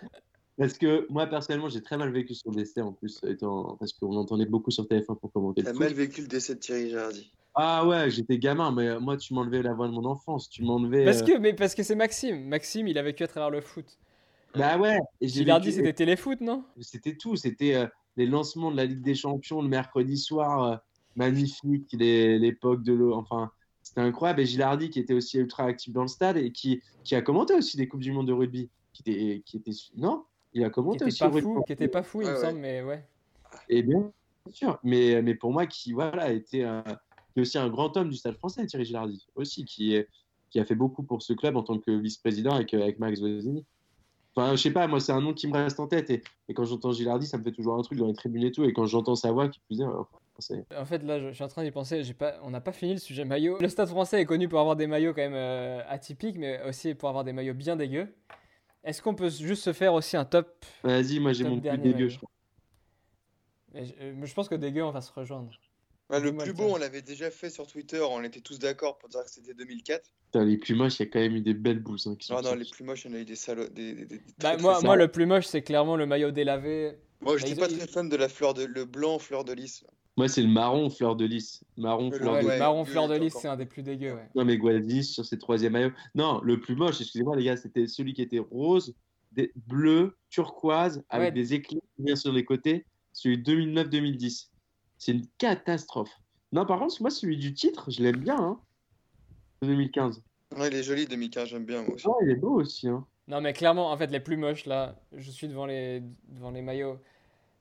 Parce que moi, personnellement, j'ai très mal vécu son décès en plus, étant... parce qu'on entendait beaucoup sur TF1 pour commenter le T'as mal vécu le décès de Thierry Jardy. Ah ouais, j'étais gamin, mais moi, tu m'enlevais la voix de mon enfance. Tu m'enlevais. Parce euh, que, mais parce que c'est Maxime. Maxime, il a vécu à travers le foot. Bah ouais. Et j'ai Gilardi, vécu- c'était téléfoot, non? C'était tout. C'était euh, les lancements de la Ligue des Champions le mercredi soir, euh, magnifique. les- L'époque de l'eau. Enfin, c'était incroyable. Et Gilardi, qui était aussi ultra actif dans le stade et qui, qui a commenté aussi des Coupes du Monde de rugby. Qui était, qui était, non Il a Qui commenté était aussi pas rugby. fou, qui était pas fou, il me Ouais, ouais. semble, mais ouais. Et bien sûr. Mais, mais pour moi, qui voilà, était, un- qui est aussi un grand homme du stade français, Thierry Gilardi. Aussi, qui, qui a fait beaucoup pour ce club en tant que vice-président avec, avec Max Vozzini. Enfin, je sais pas, moi, c'est un nom qui me reste en tête. Et, et quand j'entends Gilardi, ça me fait toujours un truc dans les tribunes et tout. Et quand j'entends sa voix, qui plus est, euh, En fait, là, je, je suis en train d'y penser. J'ai pas, on n'a pas fini le sujet maillot. Le Stade Français est connu pour avoir des maillots quand même euh, atypiques, mais aussi pour avoir des maillots bien dégueux. Est-ce qu'on peut juste se faire aussi un top Vas-y, moi, j'ai mon plus dégueu, maillot. je crois. Je, euh, je pense que dégueu, on va se rejoindre. Bah, le plus beau, on l'avait déjà fait sur Twitter, on était tous d'accord pour dire que c'était 2004. Putain, les plus moches, il y a quand même eu des belles bouses. hein, qui sont Non, non, les plus moches, il y en a eu des salauds. Des, des- des- des Bah, moi, moi, le plus moche, c'est clairement le maillot délavé. Moi, Bah, j'étais ils- pas ils- très fan de la fleur de le blanc fleur de lys. Moi, c'est le marron fleur de lys. Marron Le fleur Ouais, de ouais, marron fleur de lys, c'est un des plus dégueux. Ouais. Non, mais Guadis sur ses troisième maillots. Non, le plus moche, excusez-moi les gars, c'était celui qui était rose, des, bleu, turquoise, avec Ouais. des éclairs qui viennent sur les côtés. Celui 2009-2010. C'est une catastrophe. Non, par contre, moi, celui du titre, je l'aime bien. Hein. de 2015. Ouais, il est joli 2015, j'aime bien moi aussi. Oh, il est beau aussi. Hein. Non, mais clairement, en fait, les plus moches, là, je suis devant les, devant les maillots.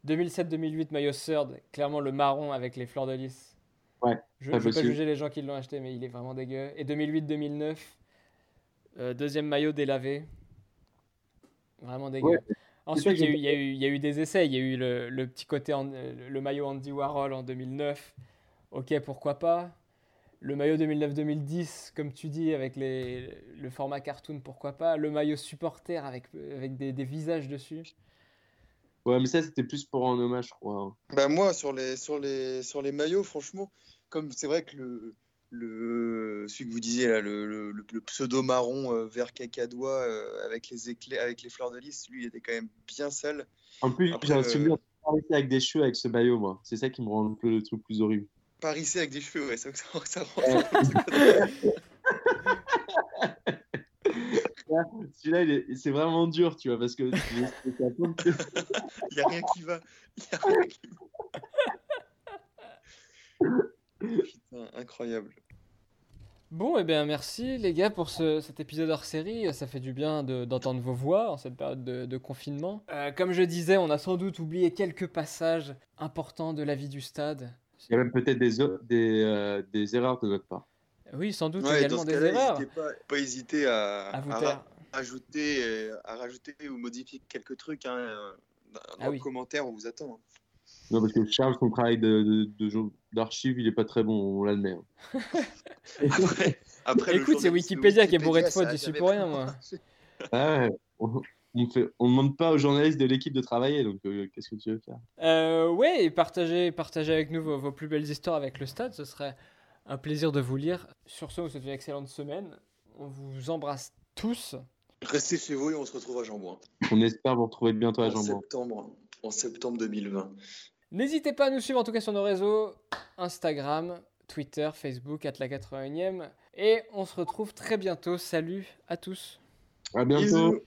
2007-2008, maillot Third, clairement le marron avec les fleurs de lys. Ouais, Je ne vais pas juger les gens qui l'ont acheté, mais il est vraiment dégueu. Et 2008-2009, euh, deuxième maillot délavé. Vraiment dégueu. Ouais. Ensuite, il y, a eu- y, y a des essais. Il y a eu le, le petit côté, en- le maillot Andy Warhol en 2009. Ok, pourquoi pas. Le maillot 2009-2010, comme tu dis, avec les, le format cartoon, pourquoi pas. Le maillot supporter avec, avec des, des visages dessus. Ouais, mais ça, c'était plus pour en hommage, je crois. hein. Bah moi sur les sur les sur les maillots franchement comme c'est vrai que le le celui que vous disiez là le, le, le- le pseudo marron euh, vert cacadois euh, avec les éclairs avec les fleurs de lys lui il était quand même bien sale En plus, j'ai un euh, souvenir de avec des cheveux avec ce maillot, moi. C'est ça qui me rend un peu le truc plus horrible. parissé avec des cheveux ouais ça ça, ça rend Celui-là, il est- c'est vraiment dur, tu vois, parce que il y a rien qui va il a rien qui va putain incroyable Bon, et bien merci les gars pour ce- cet épisode hors série. Ça fait du bien de- d'entendre vos voix en cette période de, de confinement. Euh, comme je disais, on a sans doute oublié quelques passages importants de la vie du stade. Il y a même peut-être des, des, euh, des, erreurs de notre part. Oui, sans doute également des erreurs. Pas, pas hésiter à, à, à rajouter, à rajouter ou modifier quelques trucs. Hein, dans ah les commentaires, on vous attend. Hein. Non, parce que Charles, son travail d'archive, de, il n'est pas très bon, on l'admet. Hein. après, après, Écoute, c'est Wikipédia, qui est bourré de fautes, je suis pour rien, moi. Ah on ne demande pas aux journalistes de l'équipe de travailler, donc euh, qu'est-ce que tu veux faire? Euh, Ouais, et partagez, partagez avec nous vos, plus belles histoires avec le stade, ce serait un plaisir de vous lire. Sur ce, on vous souhaite une excellente semaine. On vous embrasse tous. Restez chez vous et on se retrouve à Jambouin. On espère vous retrouver bientôt à Jambouin. En septembre, en septembre 2020. N'hésitez pas à nous suivre en tout cas sur nos réseaux Instagram, Twitter, Facebook, at la 81e. Et on se retrouve très bientôt. Salut à tous. À bientôt.